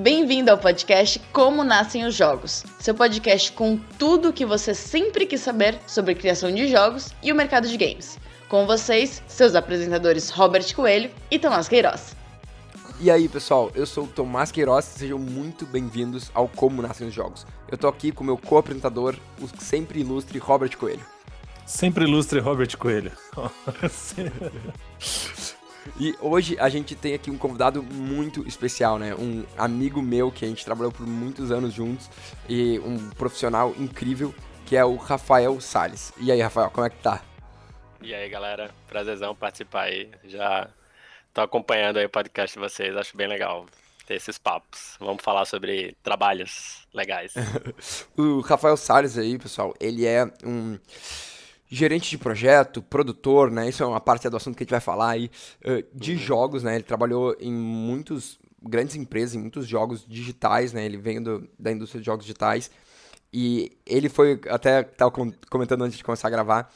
Bem-vindo ao podcast Como Nascem os Jogos, seu podcast com tudo o que você sempre quis saber sobre criação de jogos e o mercado de games. Com vocês, seus apresentadores Robert Coelho e Tomás Queiroz. E aí, pessoal, eu sou o Tomás Queiroz, sejam muito bem-vindos ao Como Nascem os Jogos. Eu tô aqui com o meu co-apresentador, o sempre ilustre Robert Coelho. Sempre ilustre Robert Coelho. E hoje a gente tem aqui um convidado muito especial, né? Um amigo meu que a gente trabalhou por muitos anos juntos e um profissional incrível que é o Rafael Sales. E aí, Rafael, como é que tá? E aí, galera, prazerzão participar aí. Já tô acompanhando aí o podcast de vocês, acho bem legal ter esses papos. Vamos falar sobre trabalhos legais. o Rafael Sales aí, pessoal, ele é um gerente de projeto, produtor, né? Isso é uma parte do assunto que a gente vai falar aí, uh, de uhum. jogos, né? Ele trabalhou em muitos grandes empresas, em muitos jogos digitais, né? Ele vem do, da indústria de jogos digitais. E ele foi, até estava comentando antes de começar a gravar,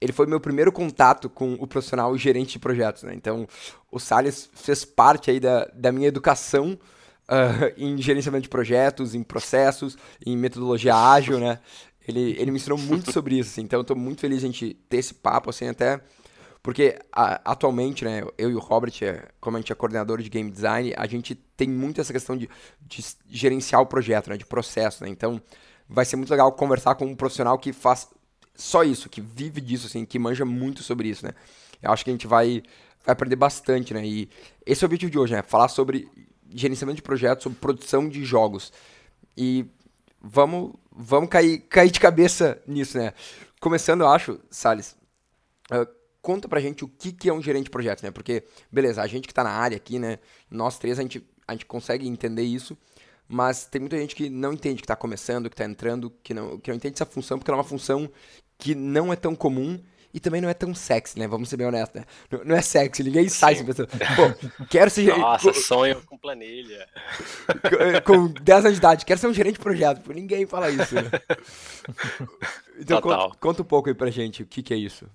ele foi meu primeiro contato com o profissional gerente de projetos, né? Então, o Salles fez parte aí da, da minha educação uh, em gerenciamento de projetos, em processos, em metodologia ágil, né? Ele, ele me ensinou muito sobre isso, assim, então eu tô muito feliz de a gente ter esse papo, assim, até porque a, atualmente, né, eu e o Robert, é, como a gente é coordenador de game design, a gente tem muito essa questão de, de gerenciar o projeto, né, de processo, né, então vai ser muito legal conversar com um profissional que faz só isso, que vive disso, assim, que manja muito sobre isso, né. Eu acho que a gente vai, vai aprender bastante, né, e esse é o objetivo de hoje, né, falar sobre gerenciamento de projetos, sobre produção de jogos. E vamos, vamos cair, cair de cabeça nisso, né? Começando, eu acho, Salles, uh, conta pra gente o que, que é um gerente de projetos, né? Porque, beleza, a gente que tá na área aqui, né? Nós três, a gente, a gente consegue entender isso, mas tem muita gente que não entende que tá começando, que tá entrando, que não, que não entende essa função, porque ela é uma função que não é tão comum e também não é tão sexy, né? Vamos ser bem honestos, né? Não, não é sexy, ninguém sai pensando, pô, quero ser gerente. Nossa, sonho com planilha. Com 10 anos de idade, quero ser um gerente de projeto. Pô, ninguém fala isso, né? Então conta, conta, um pouco aí pra gente o que, que é isso.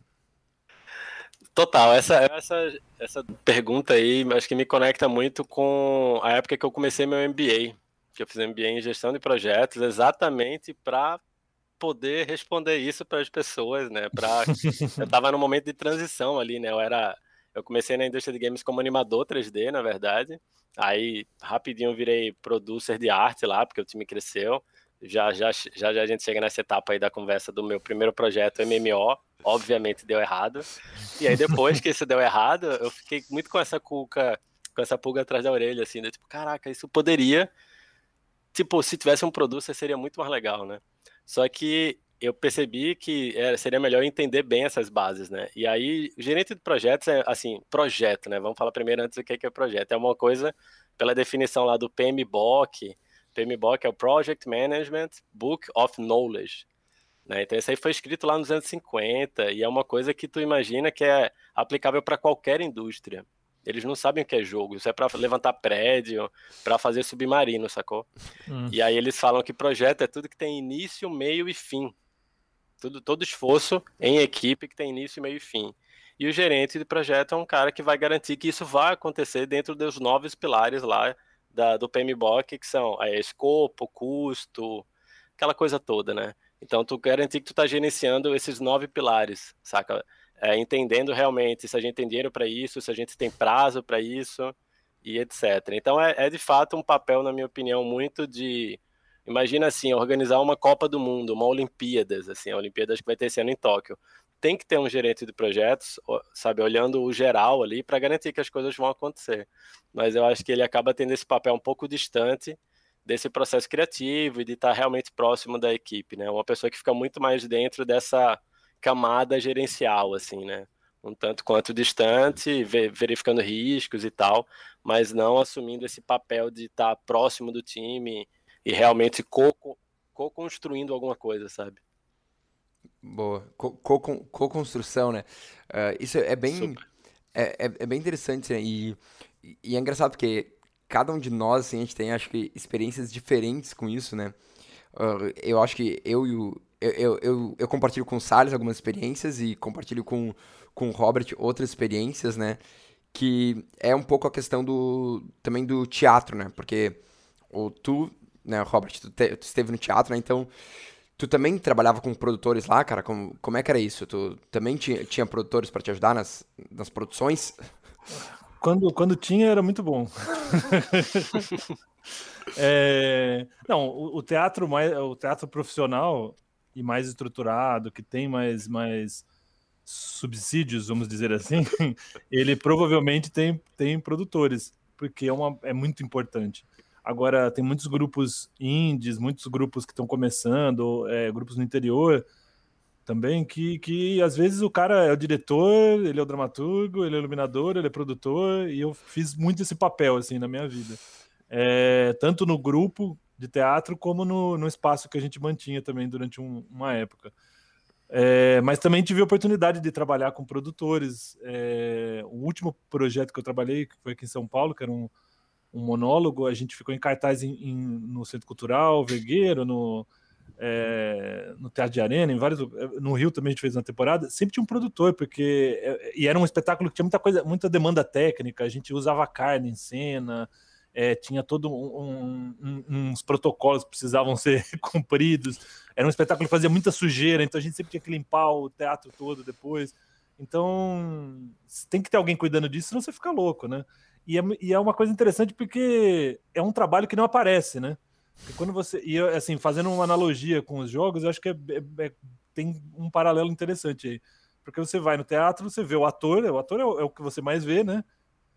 Total, essa, essa, essa pergunta aí acho que me conecta muito com a época que eu comecei meu MBA. Que eu fiz MBA em gestão de projetos exatamente para poder responder isso para as pessoas, né? Pra... eu estava no momento de transição ali, né? Eu era, eu comecei na indústria de games como animador 3D, na verdade. Aí rapidinho virei producer de arte lá, porque o time cresceu. Já, já, já, já a gente chega nessa etapa aí da conversa do meu primeiro projeto MMO, obviamente deu errado. E aí depois que isso deu errado, eu fiquei muito com essa cuca, com essa pulga atrás da orelha, assim, de, tipo, caraca, isso poderia, tipo, se tivesse um producer seria muito mais legal, né? Só que eu percebi que era, seria melhor entender bem essas bases, né? E aí, gerente de projetos é, assim, projeto, né? Vamos falar primeiro antes do que é projeto. É uma coisa, pela definição lá do PMBOK, PMBOK é o Project Management Book of Knowledge. Né? Então, isso aí foi escrito lá nos anos 50 e é uma coisa que tu imagina que é aplicável para qualquer indústria. Eles não sabem o que é jogo. Isso é para levantar prédio, para fazer submarino, sacou? Hum. E aí eles falam que projeto é tudo que tem início, meio e fim. Tudo, todo esforço em equipe que tem início, meio e fim. E o gerente de projeto é um cara que vai garantir que isso vai acontecer dentro dos nove pilares lá da, do PMBOK, que são é, escopo, custo, aquela coisa toda, né? Então, tu garantir que tu tá gerenciando esses nove pilares, saca? É, entendendo realmente se a gente tem dinheiro para isso, se a gente tem prazo para isso e etc. Então é, é, de fato um papel, na minha opinião, muito de imagina assim, organizar uma Copa do Mundo, uma Olimpíadas, assim, a Olimpíadas que vai ter esse ano em Tóquio. Tem que ter um gerente de projetos, sabe, olhando o geral ali para garantir que as coisas vão acontecer. Mas eu acho que ele acaba tendo esse papel um pouco distante desse processo criativo e de estar realmente próximo da equipe, né? Uma pessoa que fica muito mais dentro dessa camada gerencial, assim, né? Um tanto quanto distante, verificando riscos e tal, mas não assumindo esse papel de estar próximo do time e realmente co-construindo co alguma coisa, sabe? Boa. Co-construção, co né? Uh, isso é bem, é, é, é, bem interessante, né? E, e é engraçado porque cada um de nós, assim, a gente tem, acho que, experiências diferentes com isso, né? Uh, eu acho que eu e o, eu, eu, eu, compartilho com o Salles algumas experiências e compartilho com, com o Robert outras experiências, né? Que é um pouco a questão do também do teatro, né? Porque ou tu, né, Robert, tu, te, tu esteve no teatro, né? Então, tu também trabalhava com produtores lá, cara? Como, como é que era isso? Tu também tinha, tinha produtores para te ajudar nas, nas produções? Quando, quando tinha, era muito bom. é, não, o, o, teatro mais, o teatro profissional e mais estruturado, que tem mais, mais subsídios, vamos dizer assim, ele provavelmente tem, tem produtores, porque é, uma, é muito importante. Agora, tem muitos grupos indies, muitos grupos que estão começando, é, grupos no interior também, que, que às vezes o cara é o diretor, ele é o dramaturgo, ele é o iluminador, ele é produtor, e eu fiz muito esse papel, assim, na minha vida. É, tanto no grupo de teatro, como no, no espaço que a gente mantinha também durante um, uma época. É, mas também tive a oportunidade de trabalhar com produtores. É, o último projeto que eu trabalhei, que foi aqui em São Paulo, que era um, um monólogo, a gente ficou em cartaz em, em, no Centro Cultural, Vergueiro, no, é, no Teatro de Arena, em vários no Rio também a gente fez uma temporada, sempre tinha um produtor, porque é, e era um espetáculo que tinha muita coisa, muita demanda técnica, a gente usava carne em cena, é, tinha todo um, um, uns protocolos que precisavam ser cumpridos. Era um espetáculo que fazia muita sujeira, então a gente sempre tinha que limpar o teatro todo depois. Então tem que ter alguém cuidando disso, senão você fica louco, né? E é, e é uma coisa interessante porque é um trabalho que não aparece, né? Porque quando você. E assim, fazendo uma analogia com os jogos, eu acho que é, é, é, tem um paralelo interessante aí. Porque você vai no teatro, você vê o ator, o ator é o, é o que você mais vê, né?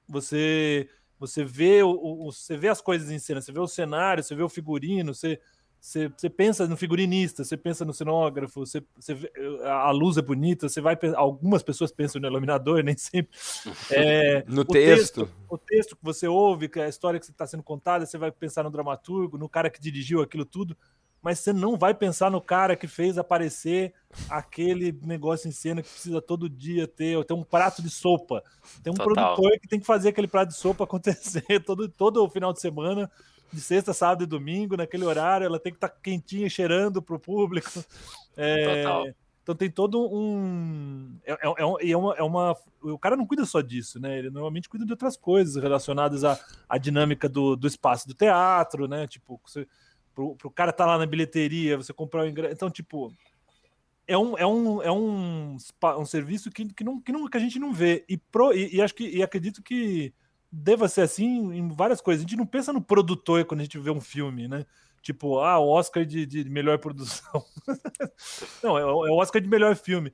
Você você vê, o, o, você vê as coisas em cena, você vê o cenário, você vê o figurino, você, você, você pensa no figurinista, você pensa no cenógrafo, você, você vê, a luz é bonita, você vai algumas pessoas pensam no iluminador, nem sempre. É, no texto. texto. O texto que você ouve, que é a história que está sendo contada, você vai pensar no dramaturgo, no cara que dirigiu aquilo tudo mas você não vai pensar no cara que fez aparecer aquele negócio em cena que precisa todo dia ter, ter um prato de sopa. Tem um Total. produtor que tem que fazer aquele prato de sopa acontecer todo, todo o final de semana, de sexta, sábado e domingo, naquele horário, ela tem que estar tá quentinha, cheirando para o público. É, então tem todo um. É, é, é, é, uma, é uma. O cara não cuida só disso, né? Ele normalmente cuida de outras coisas relacionadas à, à dinâmica do, do espaço do teatro, né? Tipo, você pro, pro cara estar tá lá na bilheteria, você comprar o ingresso. Então, tipo, é um, é um, é um, um serviço que, que, não, que, não, que a gente não vê. E, pro, e, e acho que e acredito que deva ser assim em várias coisas. A gente não pensa no produtor quando a gente vê um filme, né? Tipo, ah, o Oscar de, de melhor produção. não, é, é, o Oscar de melhor filme.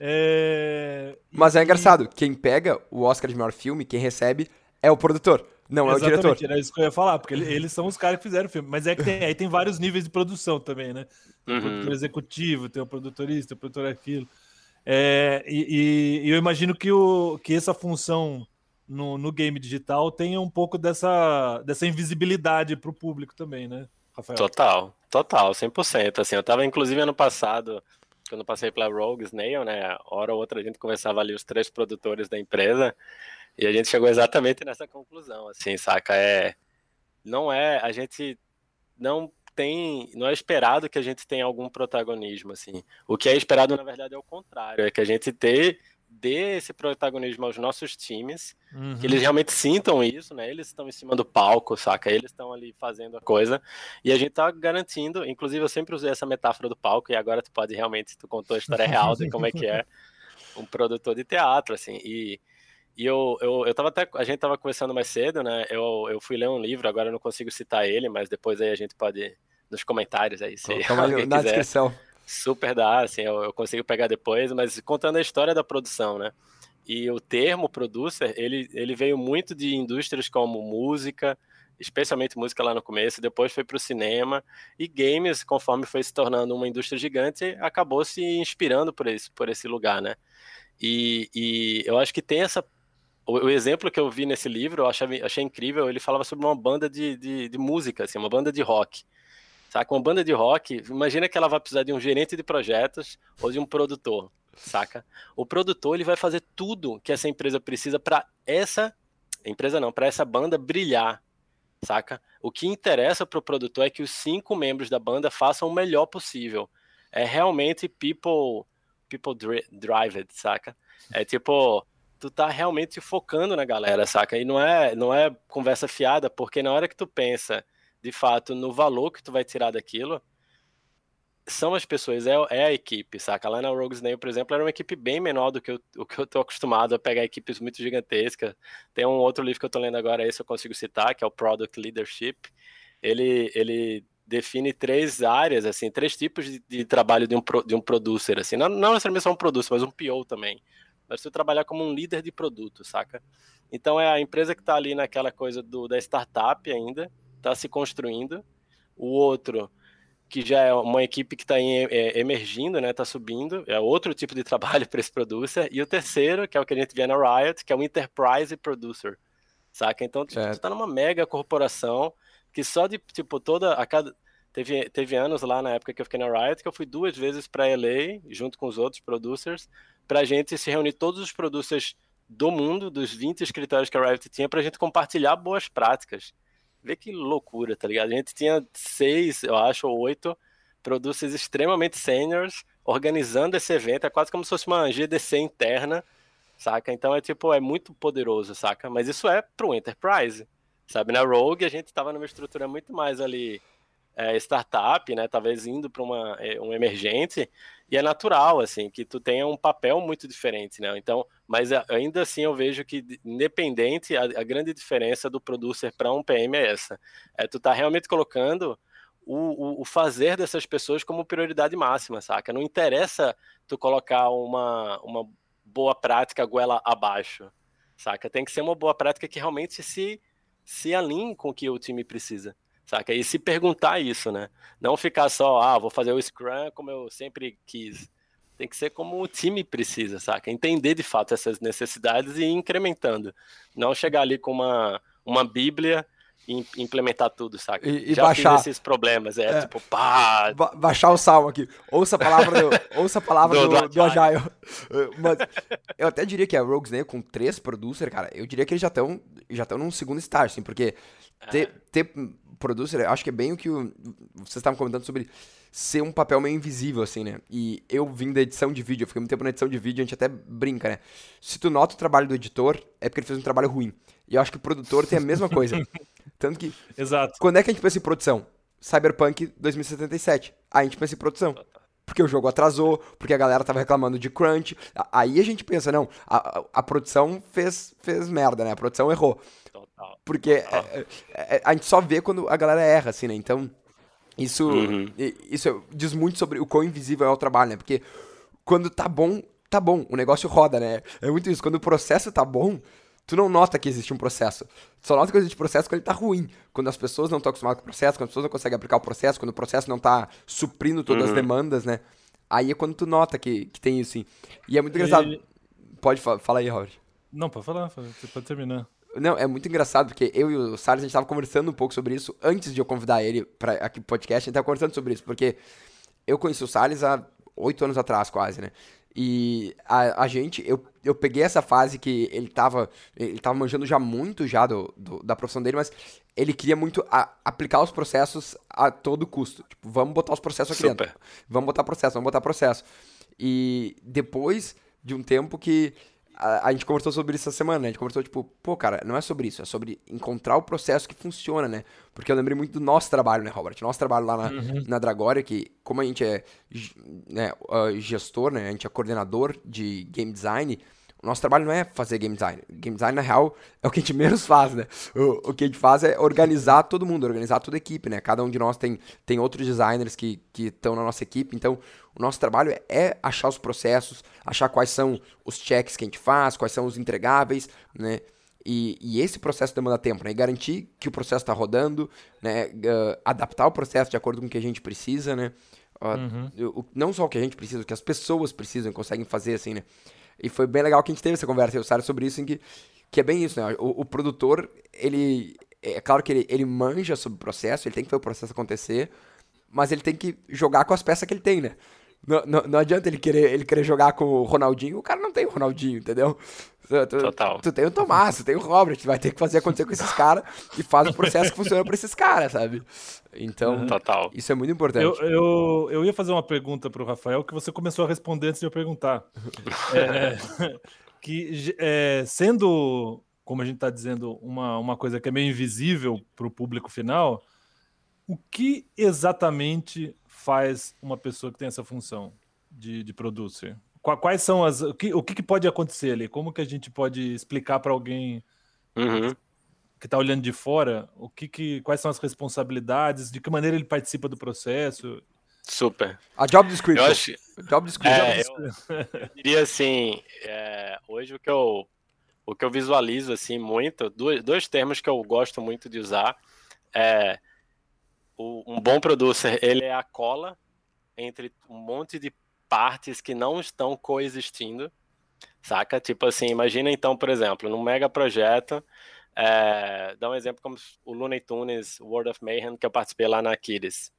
É... Mas é engraçado, quem pega o Oscar de melhor filme, quem recebe é o produtor. Não, é o diretor. Era isso que eu ia falar, porque eles são os caras que fizeram o filme. Mas é que tem, aí tem vários níveis de produção também, né? Tem o uhum. produtor executivo, tem o produtorista, o produtor aquilo. É, e, e, eu imagino que, o, que essa função no, no game digital tenha um pouco dessa, dessa invisibilidade para o público também, né, Rafael? Total, total, 100%. Assim, eu estava, inclusive, ano passado, quando passei pela Rogue Snail, né? Hora ou outra a gente conversava ali, os três produtores da empresa. E a gente chegou exatamente nessa conclusão, assim, saca? É, não é, a gente não tem, não é esperado que a gente tenha algum protagonismo, assim. O que é esperado, na verdade, é o contrário, é que a gente ter, dê esse protagonismo aos nossos times, uhum. que eles realmente sintam isso, né? Eles estão em cima do palco, saca? Eles estão ali fazendo a coisa, e a gente tá garantindo, inclusive eu sempre usei essa metáfora do palco, e agora tu pode realmente, tu contou a história real de como é que é um produtor de teatro, assim, e e eu, eu, eu tava até. A gente tava conversando mais cedo, né? Eu, eu fui ler um livro, agora eu não consigo citar ele, mas depois aí a gente pode. Nos comentários aí, se alguém na quiser, descrição. Super dá, assim, eu, eu consigo pegar depois, mas contando a história da produção, né? E o termo producer, ele, ele veio muito de indústrias como música, especialmente música lá no começo, depois foi para o cinema e games, conforme foi se tornando uma indústria gigante, acabou se inspirando por esse, por esse lugar, né? E, e eu acho que tem essa o, o, exemplo que eu vi nesse livro, eu achei, achei incrível, ele falava sobre uma banda de, de, de, música, assim, uma banda de rock. Saca? Uma banda de rock, imagina que ela vai precisar de um gerente de projetos ou de um produtor, saca? O produtor, ele vai fazer tudo que essa empresa precisa para essa, empresa não, para essa banda brilhar, saca? O que interessa para o produtor é que os cinco membros da banda façam o melhor possível. É realmente people, people driven, saca? É tipo, tu tá realmente focando na galera, saca? E não é, não é conversa fiada, porque na hora que tu pensa de fato, no valor que tu vai tirar daquilo, são as pessoas, é, é a equipe, saca? Lá na Rogue Snail, por exemplo, era uma equipe bem menor do que eu, o que eu tô acostumado a pegar equipes muito gigantescas. Tem um outro livro que eu tô lendo agora, esse eu consigo citar, que é o Product Leadership. Ele, ele define três áreas, assim, três tipos de, de trabalho de um, pro, de um producer, assim, não, não necessariamente só um producer, mas um PO também. Mas você trabalhar como um líder de produto, saca? Então é a empresa que está ali naquela coisa do, da startup ainda, está se construindo. O outro que já é uma equipe que está é, emergindo, né, está subindo, é outro tipo de trabalho para esse producer, e o terceiro, que é o que a gente vê na Riot, que é o Enterprise Producer, saca? Então, tipo, tu está numa mega corporação que só de, tipo, toda, a cada, teve, teve anos lá na época que eu fiquei na Riot, que eu fui duas vezes para LA, junto com os outros producers, para a gente se reunir todos os producers do mundo, dos 20 escritórios que a Riot tinha, para a gente compartilhar boas práticas. Vê que loucura, tá ligado? A gente tinha seis, eu acho, ou oito producers extremamente seniors organizando esse evento. É quase como se fosse uma GDC interna, saca? Então é tipo, é muito poderoso, saca? Mas isso é pro Enterprise, sabe? Na Rogue a gente tava numa estrutura muito mais ali é, startup, né? Talvez indo para uma é, um emergente e é natural assim que tu tenha um papel muito diferente, né? Então, mas ainda assim eu vejo que independente a, a grande diferença do producer para um PM é essa, é tu tá realmente colocando o, o, o, fazer dessas pessoas como prioridade máxima, saca? Não interessa tu colocar uma, uma boa prática goela abaixo, saca? Tem que ser uma boa prática que realmente se se alinhe com o que o time precisa saca? E se perguntar isso, né? Não ficar só, ah, vou fazer o Scrum como eu sempre quis. Tem que ser como o time precisa, saca? Entender de fato essas necessidades e ir incrementando. Não chegar ali com uma, uma bíblia e implementar tudo, saca? E, e Já baixar esses problemas, é, é, tipo, pá. Ba baixar o salmo aqui. Ouça a palavra do, ouça a palavra do, do, do Agile. Mas eu até diria que a Rogues né, com três producer, cara, eu diria que eles já estão já estão num segundo estágio, assim, porque ter, é. ter producer, acho que é bem o que o, vocês estavam comentando sobre ser um papel meio invisível, assim, né? E eu vim da edição de vídeo, eu fiquei muito tempo na edição de vídeo, a gente até brinca, né? Se tu nota o trabalho do editor, é porque ele fez um trabalho ruim. E eu acho que o produtor tem a mesma coisa. Tanto que. Exato. Quando é que a gente pensa em produção? Cyberpunk 2077. Aí a gente pensa em produção. Porque o jogo atrasou, porque a galera tava reclamando de crunch. Aí a gente pensa, não, a, a, a produção fez, fez merda, né? A produção errou. Porque é, é, é, a gente só vê quando a galera erra, assim, né? Então, isso, uhum. isso diz muito sobre o quão invisível é o trabalho, né? Porque quando tá bom, tá bom, o negócio roda, né? É muito isso. Quando o processo tá bom, tu não nota que existe um processo. Tu só nota que existe processo quando ele tá ruim. Quando as pessoas não estão acostumadas com o processo, quando as pessoas não conseguem aplicar o processo, quando o processo não tá suprindo todas uhum. as demandas, né? Aí é quando tu nota que, que tem isso, sim. E é muito engraçado. E... Pode falar aí, Robert. Não, pode falar, você pode terminar. Não, é muito engraçado, porque eu e o Salles, a gente tava conversando um pouco sobre isso antes de eu convidar ele para aqui pro podcast, a gente tava conversando sobre isso, porque eu conheci o Salles há oito anos atrás, quase, né? E a, a, gente, eu, eu peguei essa fase que ele tava, ele tava manjando já muito já do, do da profissão dele, mas ele queria muito a, aplicar os processos a todo custo. Tipo, vamos botar os processos aqui Super. dentro. Vamos botar processo, vamos botar processo. E depois de um tempo que a, a, gente conversou sobre isso essa semana, né? A gente conversou, tipo, pô, cara, não é sobre isso, é sobre encontrar o processo que funciona, né? Porque eu lembrei muito do nosso trabalho, né, Robert? Nosso trabalho lá na, uhum. na Dragória, que como a gente é né, gestor, né? A gente é coordenador de game design, o nosso trabalho não é fazer game design. Game design, na real, é o que a gente menos faz, né? O, o que a gente faz é organizar todo mundo, organizar toda a equipe, né? Cada um de nós tem, tem outros designers que estão na nossa equipe, então o nosso trabalho é achar os processos, achar quais são os checks que a gente faz, quais são os entregáveis, né? E, e esse processo demanda tempo, né? E garantir que o processo está rodando, né? Uh, adaptar o processo de acordo com o que a gente precisa, né? Uh, uhum. o, não só o que a gente precisa, o que as pessoas precisam e conseguem fazer, assim, né? E foi bem legal que a gente teve essa conversa, eu Sário, sobre isso, em que, que é bem isso, né? O, o, produtor, ele. É claro que ele, ele manja sobre o processo, ele tem que fazer o processo acontecer, mas ele tem que jogar com as peças que ele tem, né? Não, não, não, adianta ele querer, ele querer jogar com o Ronaldinho, o cara não tem o Ronaldinho, entendeu? Tu, Total. Tu tem o Tomás, tu tem o Robert, tu vai ter que fazer acontecer com esses caras e faz o processo que funciona pra esses caras, sabe? Então, Total. isso é muito importante. Eu, eu, eu ia fazer uma pergunta pro Rafael que você começou a responder antes de eu perguntar. é, que é, sendo, como a gente tá dizendo, uma, uma coisa que é meio invisível pro público final, O que exatamente faz uma pessoa que tem essa função de, de producer? Quais são as. O que, o que pode acontecer ali? Como que a gente pode explicar para alguém Uhum. que está olhando de fora o que, que quais são as responsabilidades, de que maneira ele participa do processo? Super. A job Eu description. acho, Job description. É, eu, eu diria assim, é, hoje o que eu o que eu visualizo assim muito, dois, dois termos que eu gosto muito de usar é o, um bom producer, ele é a cola entre um monte de partes que não estão coexistindo, saca? Tipo assim, imagina então, por exemplo, num mega projeto, é, dá um exemplo como o Looney Tunes World of Mayhem que eu participei lá na Aquiles.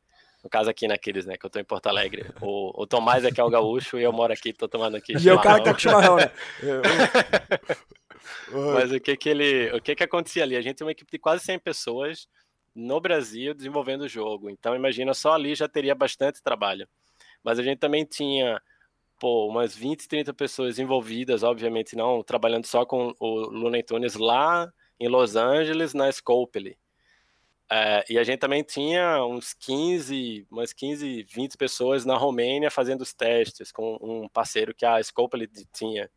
No caso aqui na Aquiles, né? Que eu tô em Porto Alegre. O, o Tomás é que é o gaúcho e eu moro aqui, tô tomando aqui. E é o cara que tá com chimarrão, né? Mas o que que ele, o que que acontecia ali? A gente tem uma equipe de quase 100 pessoas no Brasil desenvolvendo o jogo. Então imagina só ali já teria bastante trabalho. Mas a gente também tinha pô, umas 20, 30 pessoas envolvidas, obviamente não trabalhando só com o Looney Tunes lá em Los Angeles, na Scopely. É, e a gente também tinha uns 15, umas 15, 20 pessoas na Romênia fazendo os testes com um parceiro que a Scopely tinha.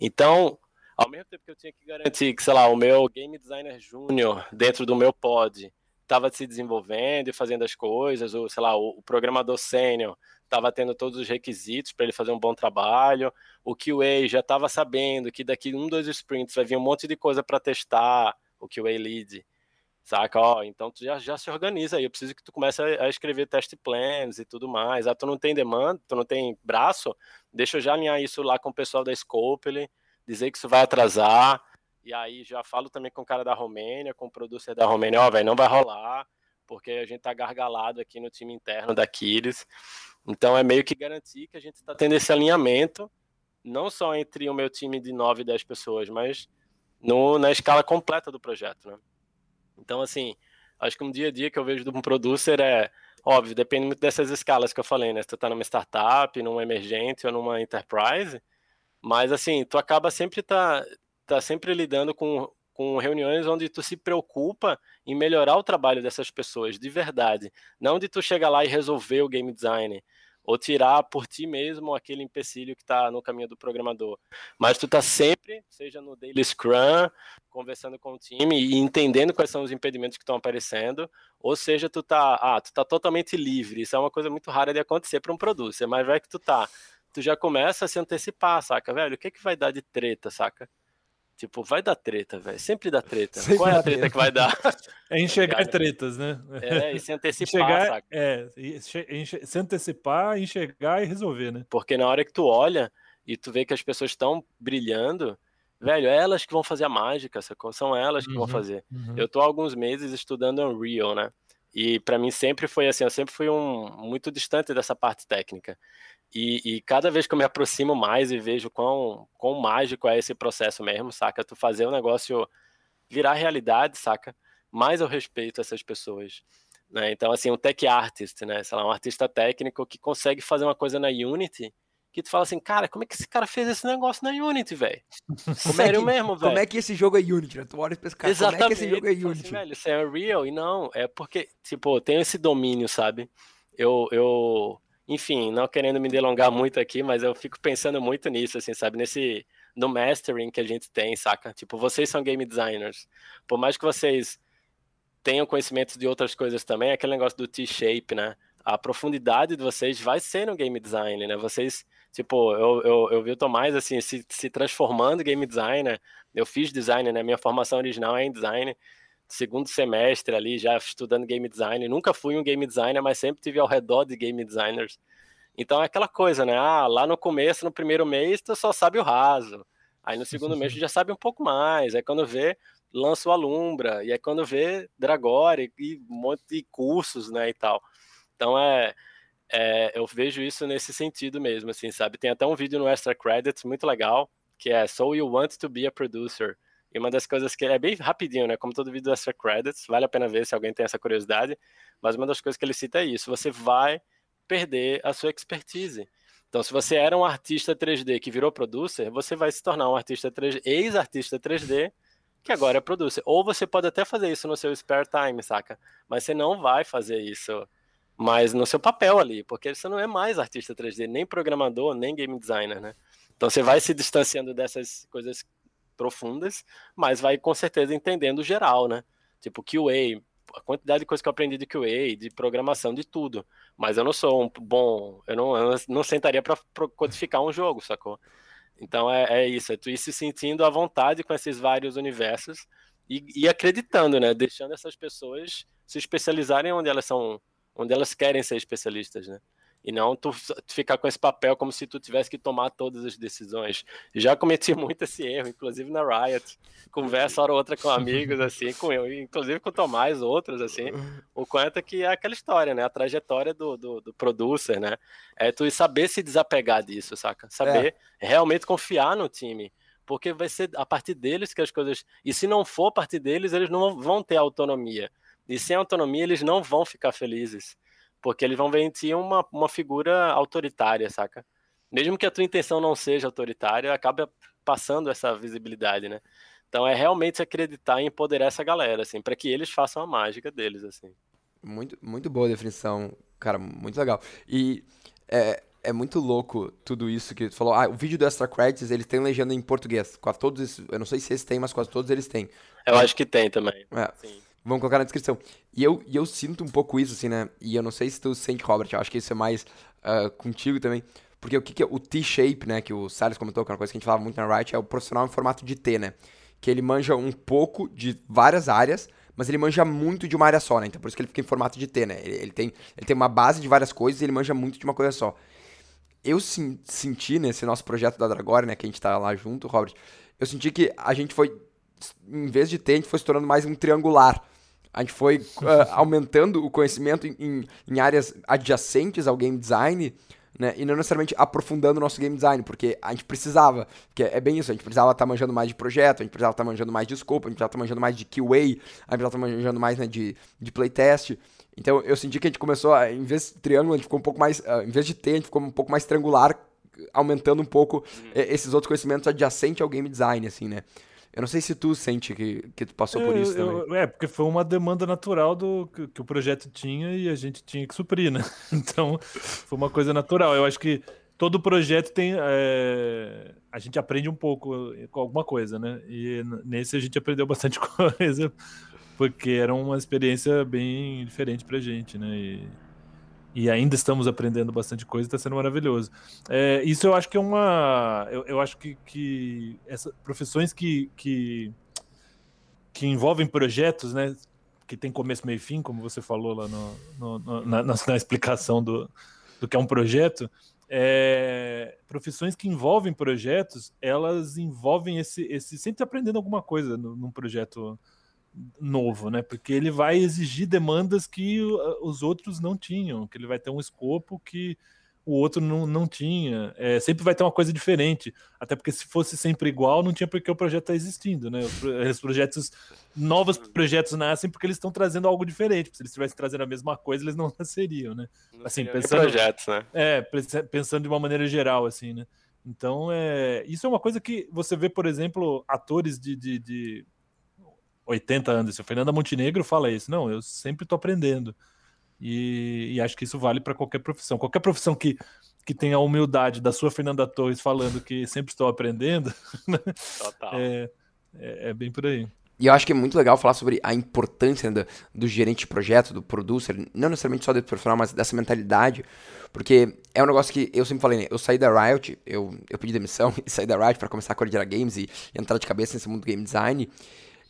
Então, ao mesmo tempo que eu tinha que garantir que, sei lá, o meu game designer júnior dentro do meu pod estava se desenvolvendo e fazendo as coisas, ou sei lá, o programador sênior estava tendo todos os requisitos para ele fazer um bom trabalho, o QA já estava sabendo que daqui um, dois sprints vai vir um monte de coisa para testar, o QA lead, saca? Ó, então tu já, já se organiza aí, eu preciso que tu comece a, a escrever test plans e tudo mais. Ah, tu não tem demanda, tu não tem braço, deixa eu já alinhar isso lá com o pessoal da Scopely, dizer que isso vai atrasar, e aí já falo também com o cara da Romênia, com o producer da Romênia, ó, velho, não vai rolar, porque a gente tá gargalado aqui no time interno da Aquiles. Então é meio que garantir que a gente está tendo esse alinhamento, não só entre o meu time de 9 e 10 pessoas, mas no, na escala completa do projeto, né? Então, assim, acho que um dia a dia que eu vejo de um producer é, óbvio, depende muito dessas escalas que eu falei, né? Se tu tá numa startup, numa emergente ou numa enterprise, mas assim, tu acaba sempre tá, tá sempre lidando com, com reuniões onde tu se preocupa em melhorar o trabalho dessas pessoas de verdade, não de tu chegar lá e resolver o game design ou tirar por ti mesmo aquele empecilho que está no caminho do programador. Mas tu tá sempre, seja no daily scrum, conversando com o time e entendendo quais são os impedimentos que estão aparecendo, ou seja, tu tá, ah, tu tá totalmente livre. Isso é uma coisa muito rara de acontecer para um producer, mas vai que tu tá, tu já começa a se antecipar, saca, velho? O que é que vai dar de treta, saca? Tipo, vai dar treta, velho. Sempre dá treta. Sempre Qual é a treta treta. que vai dar? É enxergar Cara. tretas, né? É, e se antecipar, Enxergar, saca? é, e enxe- enxe- se antecipar, enxergar e resolver, né? Porque na hora que tu olha e tu vê que as pessoas estão brilhando, velho, é elas que vão fazer a mágica, sacou? São elas que vão Uhum. fazer. Uhum. Eu tô há alguns meses estudando Unreal, né? E para mim sempre foi assim, eu sempre fui um muito distante dessa parte técnica. E, e cada vez que eu me aproximo mais e vejo quão, quão mágico é esse processo mesmo, saca? Tu fazer o negócio virar realidade, saca? Mais eu respeito essas pessoas. Né? Então, assim, um tech artist, né? Sei lá, um artista técnico que consegue fazer uma coisa na Unity que tu fala assim, cara, como é que esse cara fez esse negócio na Unity, velho? Como é Sério que- mesmo, velho? Como é que esse jogo é Unity? né? Tu olha e pensa, cara, como é que esse jogo é assim, Unity? velho, isso é Unreal? E não, é porque, tipo, eu tenho esse domínio, sabe? Eu, eu, enfim, não querendo me delongar muito aqui, mas eu fico pensando muito nisso, assim, sabe? Nesse, no mastering que a gente tem, saca? Tipo, vocês são game designers. Por mais que vocês tenham conhecimentos de outras coisas também, aquele negócio do T-shape, né? A profundidade de vocês vai ser no game design, né? Vocês, tipo, eu, eu, eu vi o Tomás, assim, se, se transformando em game designer. Eu fiz design, né? Minha formação original é em design. Segundo semestre ali, já estudando game design. Nunca fui um game designer, mas sempre tive ao redor de game designers. Então é aquela coisa, né? Ah, lá no começo, no primeiro mês, tu só sabe o raso. Aí no segundo mês tu já sabe um pouco mais. Aí quando vê, lança o Alumbra. E aí quando vê, Dragore e um monte de cursos, né, e tal. Então é, é, eu vejo isso nesse sentido mesmo, assim, sabe? Tem até um vídeo no Extra Credits muito legal, que é So You Want to Be a Producer. E uma das coisas que é bem rapidinho, né? Como todo vídeo Extra Credits, vale a pena ver se alguém tem essa curiosidade. Mas uma das coisas que ele cita é isso: você vai perder a sua expertise. Então, se você era um artista 3D que virou producer, você vai se tornar um artista 3D, ex-artista 3D que agora é producer. Ou você pode até fazer isso no seu spare time, saca? Mas você não vai fazer isso mais no seu papel ali, porque você não é mais artista 3D, nem programador, nem game designer, né? Então você vai se distanciando dessas coisas profundas, mas vai com certeza entendendo geral, né? Tipo QA, a quantidade de coisas que eu aprendi de QA, de programação, de tudo. Mas eu não sou um bom, eu não, eu não sentaria para codificar um jogo, sacou? Então é, é, isso, é tu ir se sentindo à vontade com esses vários universos e, e acreditando, né? Deixando essas pessoas se especializarem onde elas são, onde elas querem ser especialistas, né? E não tu, ficar com esse papel como se tu tivesse que tomar todas as decisões. Já cometi muito esse erro, inclusive na Riot. Conversa hora ou outra com amigos, assim, com eu, inclusive com o Tomás, outros, assim. O quanto é que é aquela história, né? A trajetória do, do, do producer, né? É tu saber se desapegar disso, saca? Saber é. realmente confiar no time. Porque vai ser a partir deles que as coisas. E se não for a partir deles, eles não vão ter autonomia. E sem autonomia, eles não vão ficar felizes. Porque eles vão ver em ti uma, uma figura autoritária, saca? Mesmo que a tua intenção não seja autoritária, acaba passando essa visibilidade, né? Então é realmente acreditar e empoderar essa galera, assim, para que eles façam a mágica deles, assim. Muito, muito boa definição, cara, muito legal. E é, é muito louco tudo isso que tu falou. Ah, o vídeo do Extra Credits, ele tem legenda em português. Quase todos, eu não sei se eles têm, mas quase todos eles têm. Eu acho que tem também. É. Sim. Vamos colocar na descrição. E eu, e eu sinto um pouco isso, assim, né? E eu não sei se tu sente, Robert, eu acho que isso é mais uh, contigo também. Porque o que, que é o T-shape, né? Que o Salles comentou, que é uma coisa que a gente falava muito na Riot, é o profissional em formato de T, né? Que ele manja um pouco de várias áreas, mas ele manja muito de uma área só, né? Então por isso que ele fica em formato de T, né? Ele, ele tem, ele tem uma base de várias coisas e ele manja muito de uma coisa só. Eu sim, senti nesse nosso projeto da Dragore, né? Que a gente tá lá junto, Robert. Eu senti que a gente foi, em vez de T, a gente foi se tornando mais um triangular a gente foi uh, aumentando o conhecimento em, em, áreas adjacentes ao game design, né? E não necessariamente aprofundando o nosso game design, porque a gente precisava, que é bem isso, a gente precisava estar tá manjando mais de projeto, a gente precisava estar tá manjando mais de scope, a gente precisava estar tá manjando mais de QA, a gente precisava estar manjando mais né, de, de playtest. Então eu senti que a gente começou, a, em vez de triângulo, a gente ficou um pouco mais, uh, em vez de T, a gente ficou um pouco mais triangular, aumentando um pouco uhum. esses outros conhecimentos adjacentes ao game design, assim, né? Eu não sei se tu sente que, que tu passou por isso também. Eu, é, porque foi uma demanda natural do que, que, o projeto tinha e a gente tinha que suprir, né? Então, foi uma coisa natural. Eu acho que todo projeto tem. É... A gente aprende um pouco com alguma coisa, né? E nesse a gente aprendeu bastante coisa, porque era uma experiência bem diferente pra gente, né? E e ainda estamos aprendendo bastante coisa, está sendo maravilhoso. É, isso eu acho que é uma. Eu, eu acho que, que profissões que, que, que envolvem projetos, né? Que tem começo, meio e fim, como você falou lá no, no, no, na, na, explicação do, do que é um projeto. É, profissões que envolvem projetos, elas envolvem esse, esse sempre aprendendo alguma coisa num projeto novo, né? Porque ele vai exigir demandas que os outros não tinham, que ele vai ter um escopo que o outro não, não tinha. É, sempre vai ter uma coisa diferente. Até porque se fosse sempre igual, não tinha por que o projeto estar tá existindo, né? Os projetos, novos projetos nascem porque eles estão trazendo algo diferente. Se eles estivessem trazendo a mesma coisa, eles não nasceriam, né? assim, pensando, projetos, né? É, pensando de uma maneira geral, assim, né? Então, é, isso é uma coisa que você vê, por exemplo, atores de, de, de 80 anos. O Fernanda Montenegro fala isso. Não, eu sempre estou aprendendo. E, e, acho que isso vale para qualquer profissão. Qualquer profissão que, que tenha a humildade da sua Fernanda Torres falando que sempre estou aprendendo, né? é, é, é, bem por aí. E eu acho que é muito legal falar sobre a importância do, do gerente de projeto, do producer, não necessariamente só do profissional, mas dessa mentalidade, porque é um negócio que eu sempre falei, né? Eu saí da Riot, eu, eu pedi demissão e saí da Riot para começar a coordenar games e, e entrar de cabeça nesse mundo do game design.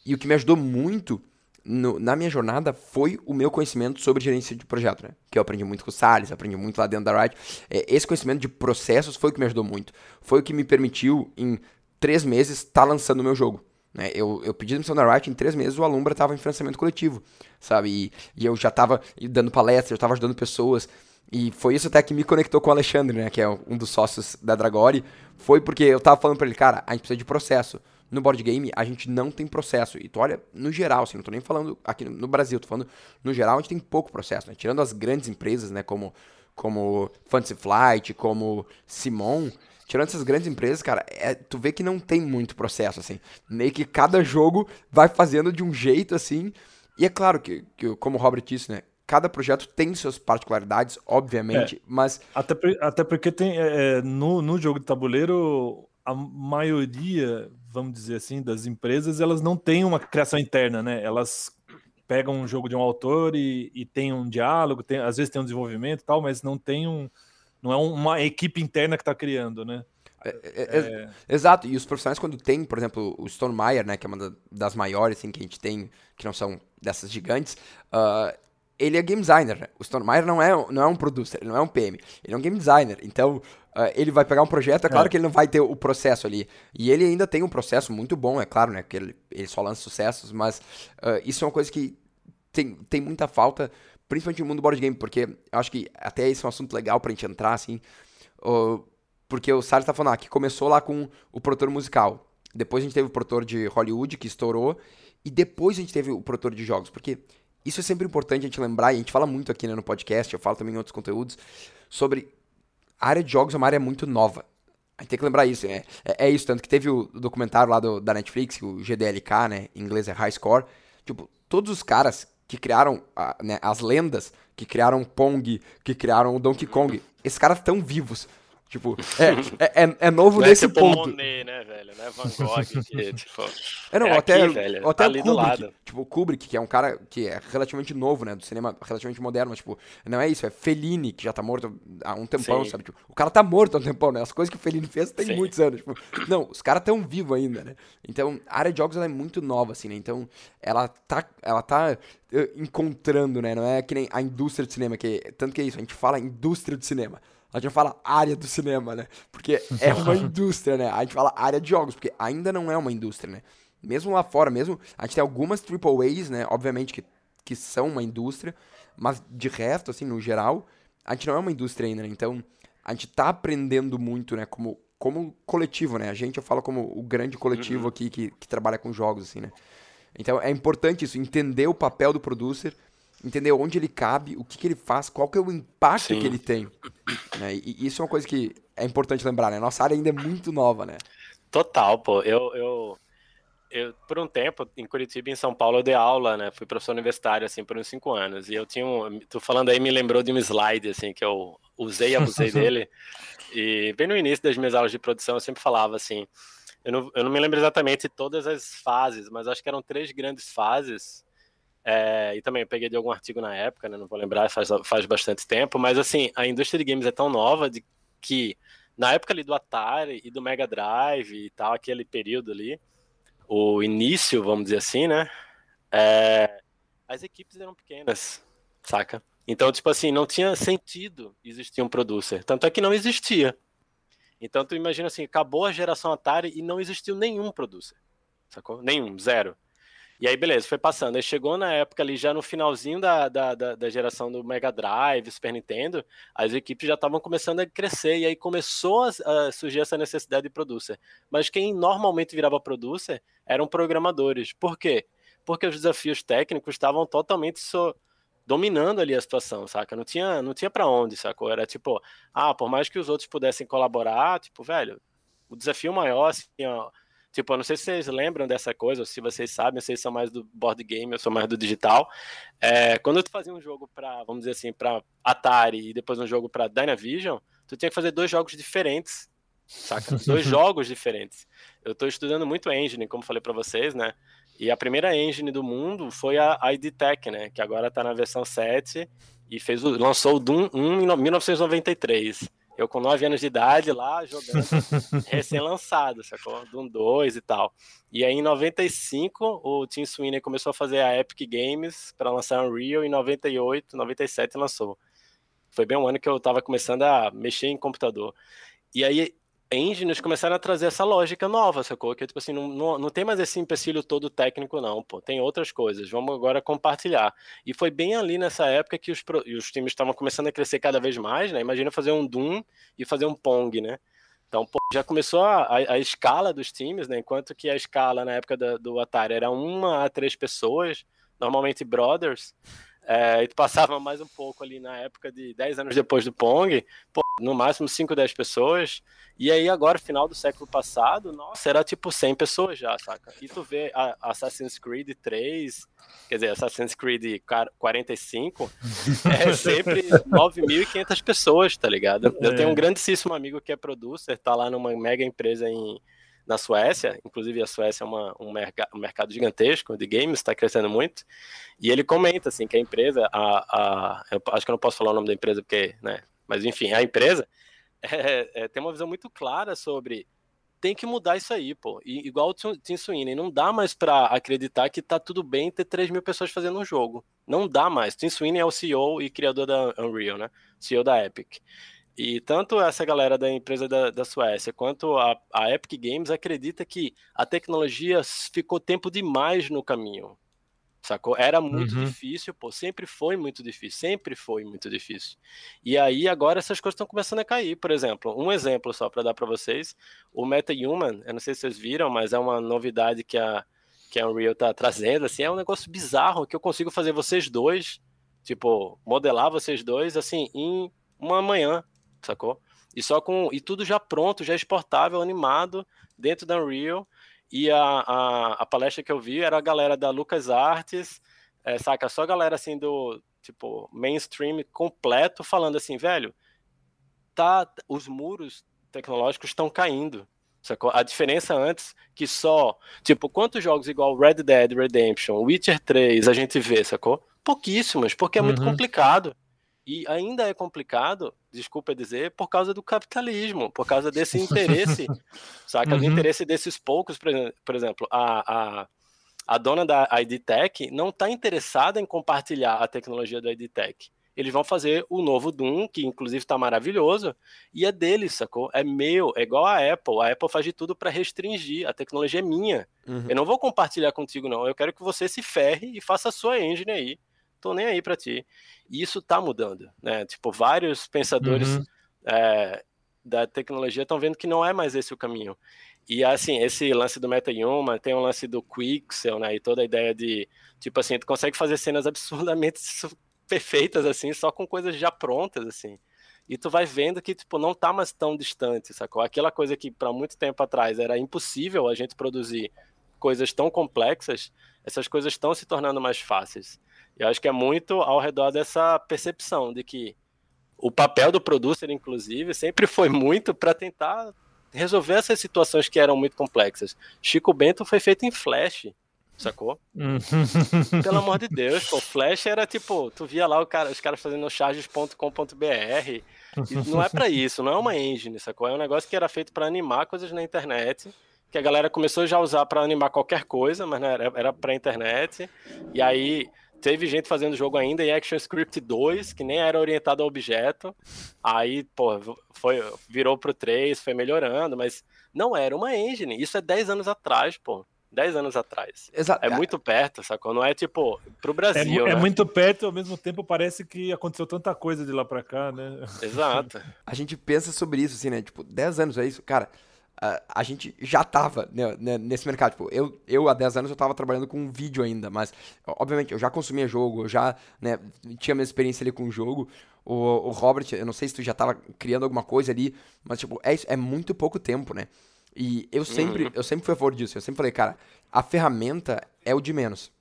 E o que me ajudou muito no, na minha jornada foi o meu conhecimento sobre gerência de projeto, né? Que eu aprendi muito com o Salles, aprendi muito lá dentro da Riot. É, esse conhecimento de processos foi o que me ajudou muito. Foi o que me permitiu, em três meses, estar tá lançando o meu jogo. Né? Eu, eu pedi demissão da Riot, em três meses o Alumbra estava em financiamento coletivo, sabe? E, e eu já estava dando palestras, eu estava ajudando pessoas. E foi isso até que me conectou com o Alexandre, né? Que é um dos sócios da Dragori. Foi porque eu estava falando para ele, cara, a gente precisa de processo no board game a gente não tem processo. E tu olha, no geral, assim, não tô nem falando aqui no Brasil, tô falando no geral, a gente tem pouco processo, né? Tirando as grandes empresas, né, como, como Fantasy Flight, como Simon, tirando essas grandes empresas, cara, é, tu vê que não tem muito processo, assim. Meio que cada jogo vai fazendo de um jeito, assim. E é claro que, que como o Robert disse, né? Cada projeto tem suas particularidades, obviamente, é, mas. Até, até porque tem. É, é, no, no jogo de tabuleiro, a maioria, vamos dizer assim, das empresas, elas não têm uma criação interna, né? Elas pegam um jogo de um autor e, e tem um diálogo, tem, às vezes tem um desenvolvimento e tal, mas não tem um. Não é uma equipe interna que está criando, né? É, é, é, é... Exato, e os profissionais quando tem, por exemplo, o Stone Meyer, né, que é uma das maiores assim, que a gente tem, que não são dessas gigantes, uh, ele é game designer, né? O Stone Meyer não é, não é um producer, ele não é um PM, ele é um game designer, então uh, ele vai pegar um projeto, é claro que ele não vai ter o processo ali, e ele ainda tem um processo muito bom, é claro, né, que ele, ele só lança sucessos, mas uh, isso é uma coisa que tem, tem muita falta, principalmente no mundo do board game, porque eu acho que até esse é um assunto legal pra gente entrar, assim, uh, porque o Salles tá falando ah, que começou lá com o produtor musical, depois a gente teve o produtor de Hollywood, que estourou, e depois a gente teve o produtor de jogos, porque isso é sempre importante a gente lembrar, e a gente fala muito aqui né, no podcast, eu falo também em outros conteúdos, sobre a área de jogos é uma área muito nova. A gente tem que lembrar isso, né? É, é isso, tanto que teve o documentário lá do, da Netflix, o GDLK, né? Em inglês é High Score. Tipo, todos os caras que criaram né, as lendas, que criaram Pong, que criaram o Donkey Kong, esses caras estão vivos. Tipo, é, é, é, é novo não nesse é tipo ponto. Monet, né, velho? Não é Van Gogh, que, tipo, é, não, é até, aqui, velho, até tá Kubrick, tipo, Kubrick, que é um cara que é relativamente novo, né, do cinema relativamente moderno, mas, tipo, não é isso, é Fellini, que já tá morto há um tempão, Sim. sabe? Tipo, o cara tá morto há um tempão, né? As coisas que o Fellini fez tem Sim. muitos anos, tipo, não, os caras tão vivos ainda, né? Então, a área de jogos, ela é muito nova, assim, né? Então, ela tá, ela tá eh, encontrando, né? Não é que nem a indústria de cinema, que tanto que é isso, a gente fala indústria de cinema. A gente fala área do cinema, né? Porque é uma indústria, né? A gente fala área de jogos, porque ainda não é uma indústria, né? Mesmo lá fora, mesmo. A gente tem algumas AAAs, né? Obviamente que, que são uma indústria, mas de resto, assim, no geral, a gente não é uma indústria ainda, né? Então, a gente tá aprendendo muito, né? Como, como coletivo, né? A gente, eu falo como o grande coletivo uhum. aqui que, que trabalha com jogos, assim, né? Então, é importante isso, entender o papel do producer entender onde ele cabe, o que, que ele faz, qual que é o impacto Sim. que ele tem. Né? E isso é uma coisa que é importante lembrar, né? Nossa área ainda é muito nova, né? Total, pô. Eu, eu, eu, por um tempo, em Curitiba e em São Paulo, eu dei aula, né? Fui professor universitário, assim, por uns cinco anos. E eu tinha um... Tô falando aí, me lembrou de um slide, assim, que eu usei e abusei dele. E bem no início das minhas aulas de produção, eu sempre falava, assim... Eu não, eu não me lembro exatamente todas as fases, mas acho que eram três grandes fases é, e também peguei de algum artigo na época, né, não vou lembrar, faz, faz bastante tempo, mas assim, a indústria de games é tão nova de que na época ali do Atari e do Mega Drive e tal, aquele período ali, o início, vamos dizer assim, né, é, as equipes eram pequenas, saca? Então, tipo assim, não tinha sentido existir um producer, tanto é que não existia. Então, tu imagina assim, acabou a geração Atari e não existiu nenhum producer, sacou? Nenhum, zero. E aí, beleza, foi passando. Aí chegou na época ali, já no finalzinho da, da, da, da geração do Mega Drive, Super Nintendo, as equipes já estavam começando a crescer, e aí começou a, a, surgir essa necessidade de producer. Mas quem normalmente virava producer eram programadores. Por quê? Porque os desafios técnicos estavam totalmente so, dominando ali a situação, saca? Não tinha, não tinha para onde, sacou? Era tipo, ah, por mais que os outros pudessem colaborar, tipo, velho, o desafio maior, assim, ó, Tipo, eu não sei se vocês lembram dessa coisa, ou se vocês sabem, vocês são mais do board game, eu sou mais do digital. É, quando tu fazia um jogo para, vamos dizer assim, para Atari e depois um jogo para Dynavision, tu tinha que fazer dois jogos diferentes, saca? dois jogos diferentes. Eu estou estudando muito engine, como falei para vocês, né? E a primeira engine do mundo foi a ID Tech, né? Que agora está na versão 7 e fez o, lançou o Doom 1 em 1993. Eu com 9 anos de idade lá jogando recém-lançado, sacou? Doom 2 e tal. E aí em 95 o Tim Sweeney começou a fazer a Epic Games para lançar Unreal, em 98, 97 lançou. Foi bem um ano que eu estava começando a mexer em computador. E aí engines começaram a trazer essa lógica nova, sacou? Que tipo assim, não, não, não tem mais esse empecilho todo técnico, não, pô. Tem outras coisas. Vamos agora compartilhar. E foi bem ali nessa época que os, os times estavam começando a crescer cada vez mais, né? Imagina fazer um Doom e fazer um Pong, né? Então, pô, já começou a, a, a, escala dos times, né? Enquanto que a escala na época da, do Atari era uma a três pessoas, normalmente brothers, é, e tu passava mais um pouco ali na época de 10 anos depois do Pong, pô, no máximo 5, 10 pessoas, e aí agora, final do século passado, nossa, era tipo 100 pessoas já, saca? E tu vê a Assassin's Creed 3, quer dizer, Assassin's Creed 45, é sempre 9.500 pessoas, tá ligado? Eu tenho um é. grandíssimo amigo que é producer, tá lá numa mega empresa em na Suécia, inclusive a Suécia é uma, um, merc um mercado gigantesco de games, está crescendo muito, e ele comenta assim que a empresa, a, a, eu acho que eu não posso falar o nome da empresa porque, né, mas enfim, a empresa é, é, tem uma visão muito clara sobre tem que mudar isso aí, pô. E, igual o Tim Sweeney, não dá mais para acreditar que tá tudo bem ter 3 mil pessoas fazendo um jogo. Não dá mais. Tim Sweeney é o CEO e criador da Unreal, né? CEO da Epic. E tanto essa galera da empresa da, da Suécia quanto a, a Epic Games acredita que a tecnologia ficou tempo demais no caminho. Sacou? Era muito uhum. difícil, pô, sempre foi muito difícil, sempre foi muito difícil. E aí agora essas coisas estão começando a cair, por exemplo, um exemplo só para dar para vocês, o MetaHuman, eu não sei se vocês viram, mas é uma novidade que a que a Unreal tá trazendo, assim, é um negócio bizarro que eu consigo fazer vocês dois, tipo, modelar vocês dois assim em uma manhã, sacou? E só com e tudo já pronto, já exportável, animado dentro da Unreal. E a, a, a palestra que eu vi era a galera da Lucas Arts, é, saca? Só a galera assim do tipo mainstream completo falando assim, velho, tá os muros tecnológicos estão caindo. Sacou? A diferença antes que só, tipo, quantos jogos igual Red Dead Redemption, Witcher 3 a gente vê, sacou? Pouquíssimos, porque é muito uhum. complicado. E ainda é complicado, desculpa dizer, por causa do capitalismo, por causa desse interesse, saca? Uhum. Do interesse desses poucos, por exemplo, a, a, a dona da ID Tech não está interessada em compartilhar a tecnologia da ID Tech. Eles vão fazer o novo Doom, que inclusive está maravilhoso, e é deles, sacou? É meu, é igual a Apple. A Apple faz de tudo para restringir, a tecnologia é minha. Uhum. Eu não vou compartilhar contigo, não. Eu quero que você se ferre e faça a sua engine aí tô nem aí para ti. E isso tá mudando, né? Tipo, vários pensadores uhum. é, da tecnologia estão vendo que não é mais esse o caminho. E assim, esse lance do MetaHuman, tem um lance do Quixel, né? E toda a ideia de, tipo assim, tu consegue fazer cenas absurdamente perfeitas, assim, só com coisas já prontas, assim. E tu vai vendo que, tipo, não tá mais tão distante, sacou? Aquela coisa que para muito tempo atrás era impossível a gente produzir coisas tão complexas, essas coisas estão se tornando mais fáceis. Eu acho que é muito ao redor dessa percepção de que o papel do producer, inclusive, sempre foi muito para tentar resolver essas situações que eram muito complexas. Chico Bento foi feito em Flash, sacou? Uhum. Pelo amor de Deus, pô, Flash era tipo, tu via lá cara, os caras fazendo charges.com.br, não é para isso, não é uma engine, sacou? É um negócio que era feito para animar coisas na internet, que a galera começou já a usar para animar qualquer coisa, mas era, era para internet. E aí teve gente fazendo jogo ainda em ActionScript 2, que nem era orientado a objeto. Aí, pô, foi, virou pro 3, foi melhorando, mas não era uma engine. Isso é 10 anos atrás, pô. 10 anos atrás. Exato. É muito perto, sacou? Não é tipo pro Brasil. É, é né? muito perto, ao mesmo tempo parece que aconteceu tanta coisa de lá pra cá, né? Exato. A gente pensa sobre isso, assim, né? Tipo, 10 anos é isso, cara a, a gente já tava né, né, nesse mercado. Tipo, eu, eu, há 10 anos, eu tava trabalhando com vídeo ainda, mas, obviamente, eu já consumia jogo, eu já né, tinha minha experiência ali com o jogo. O, o Robert, eu não sei se tu já tava criando alguma coisa ali, mas, tipo, é, é muito pouco tempo, né? E eu sempre, uhum. eu sempre fui a favor disso. Eu sempre falei, cara, a ferramenta é o de menos.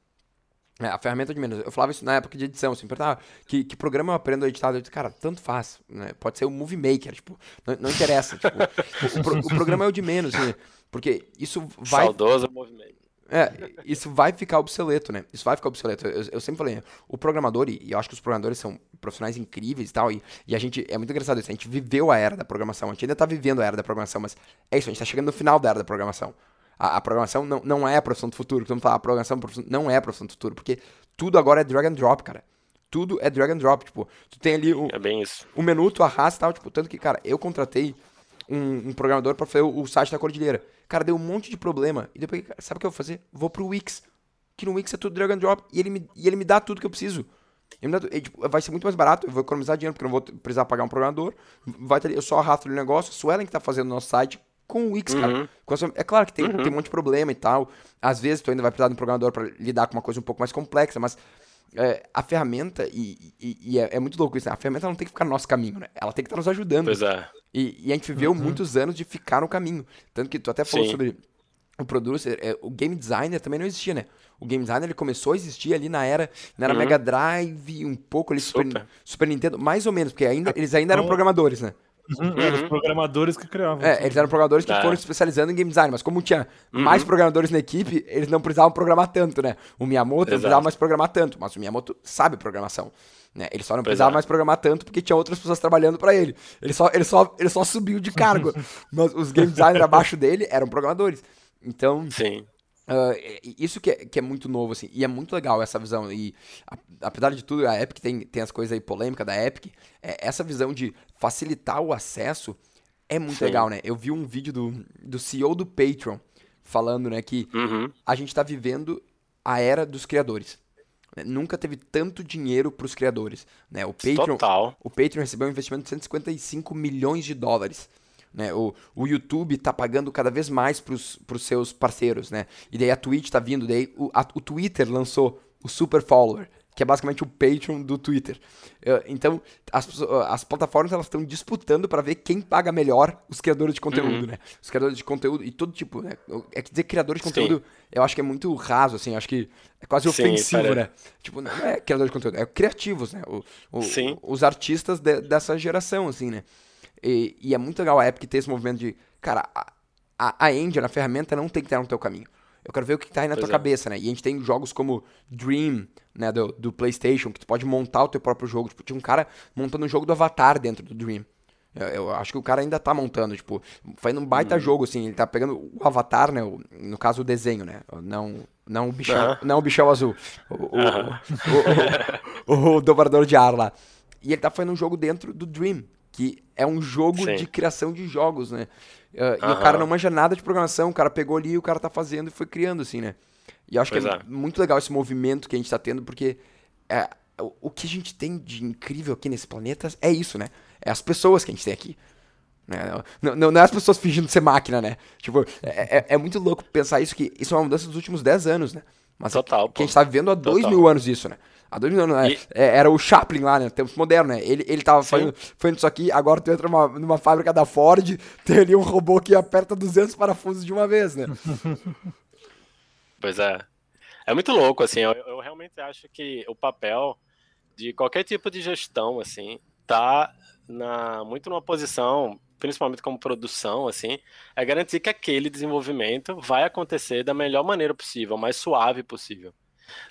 É, a ferramenta de menos. Eu falava isso na época de edição, assim, perguntava que, que programa eu aprendo a editar. Eu disse, cara, tanto faz. Né? Pode ser o Movie Maker, tipo, não, não interessa. tipo, o, o, o, programa é o de menos, assim, porque isso vai. Saudoso Movie Maker. É, isso vai ficar obsoleto, né? Isso vai ficar obsoleto. Eu, eu sempre falei, o programador, e eu acho que os programadores são profissionais incríveis e tal, e, e, a gente, é muito engraçado isso, a gente viveu a era da programação, a gente ainda tá vivendo a era da programação, mas é isso, a gente tá chegando no final da era da programação. A, a, programação não, não é a profissão do futuro. Todo mundo fala, a programação não é a profissão do futuro, porque tudo agora é drag and drop, cara. Tudo é drag and drop, tipo, tu tem ali o, é bem isso. o menu, tu arrasta e tal, tipo, tanto que, cara, eu contratei um, um programador para fazer o, o, site da Cordilheira. Cara, deu um monte de problema. E depois, sabe o que eu vou fazer? Vou pro Wix. Que no Wix é tudo drag and drop. E ele me, e ele me dá tudo que eu preciso. Dá, e, tipo, vai ser muito mais barato, eu vou economizar dinheiro, porque eu não vou precisar pagar um programador. Vai ter, eu só arrasto o negócio, o Suelen que tá fazendo o nosso site, com o Wix, uhum. cara. É claro que tem, uhum. tem um monte de problema e tal. Às vezes tu ainda vai precisar de um programador para lidar com uma coisa um pouco mais complexa, mas é, a ferramenta, e, e, e é, é, muito louco isso, né? a ferramenta não tem que ficar no nosso caminho, né? Ela tem que estar nos ajudando. Pois é. E, e a gente viveu uhum. muitos anos de ficar no caminho. Tanto que tu até falou Sim. sobre o producer, é, o game designer também não existia, né? O game designer ele começou a existir ali na era, na era uhum. Mega Drive, um pouco ali Super. Super, Nintendo, mais ou menos, porque ainda, eles ainda eram programadores, né? Uhum, uhum. Os programadores que criavam. É, eles eram programadores que é. foram especializando em game design, mas como tinha uhum. mais programadores na equipe, eles não precisavam programar tanto, né? O Miyamoto Exato. não precisava mais programar tanto, mas o Miyamoto sabe programação. Né? Ele só não precisava é. mais programar tanto porque tinha outras pessoas trabalhando para ele. Ele só, ele, só, ele só subiu de cargo. mas os game designers abaixo dele eram programadores. Então. Sim. Uh, isso que é, que é muito novo, assim, e é muito legal essa visão. E a, apesar de tudo, a Epic tem, tem as coisas aí polêmicas da Epic. É, essa visão de facilitar o acesso é muito Sim. legal, né? Eu vi um vídeo do, do CEO do Patreon falando, né, que uhum. a gente está vivendo a era dos criadores. Né? Nunca teve tanto dinheiro para os criadores. Né? O, Patreon, Total. o Patreon recebeu um investimento de 155 milhões de dólares. Né? O, o YouTube está pagando cada vez mais para os seus parceiros, né? E daí a Twitch está vindo, daí o, a, o Twitter lançou o Super Follower, que é basicamente o Patreon do Twitter. Então, as, as plataformas elas estão disputando para ver quem paga melhor os criadores de conteúdo, uhum. né? Os criadores de conteúdo e todo tipo, né? É que dizer criadores de conteúdo, Sim. eu acho que é muito raso, assim, acho que é quase Sim, ofensivo, né? Tipo, não é criador de conteúdo, é criativos, né? O, o, os artistas de, dessa geração, assim, né? E, e, é muito legal a Epic ter esse movimento de, cara, a, a engine, a ferramenta não tem que estar no teu caminho. Eu quero ver o que está aí na pois tua é. cabeça, né? E a gente tem jogos como Dream, né, do, do PlayStation, que tu pode montar o teu próprio jogo. Tipo, tinha um cara montando um jogo do Avatar dentro do Dream. Eu, eu, acho que o cara ainda tá montando, tipo, fazendo um baita hum. jogo, assim, ele tá pegando o Avatar, né, o, no caso o desenho, né, não, não o bichão, uh -huh. não o bichão azul, o, o, uh -huh. o, o, o dobrador de ar lá. E ele tá fazendo um jogo dentro do Dream, que é um jogo Sim. de criação de jogos, né? Uh, e o cara não manja nada de programação, o cara pegou ali e o cara tá fazendo e foi criando, assim, né? E eu acho pois que é, é, muito legal esse movimento que a gente tá tendo, porque é, o que a gente tem de incrível aqui nesse planeta é isso, né? É as pessoas que a gente tem aqui. Né? Não, não, não é as pessoas fingindo ser máquina, né? Tipo, é, é, é, muito louco pensar isso, que isso é uma mudança dos últimos 10 anos, né? Mas Total, que a gente tá vivendo há 2 mil anos isso, né? Há dois mil anos, né? E... É, era o Chaplin lá, né? Tempos modernos, né? Ele, ele tava fazendo, fazendo isso aqui, agora tu entra numa, numa fábrica da Ford, tem ali um robô que aperta 200 parafusos de uma vez, né? pois é. É muito louco, assim. Eu, eu realmente acho que o papel de qualquer tipo de gestão, assim, tá na, muito numa posição, principalmente como produção, assim, é garantir que aquele desenvolvimento vai acontecer da melhor maneira possível, mais suave possível.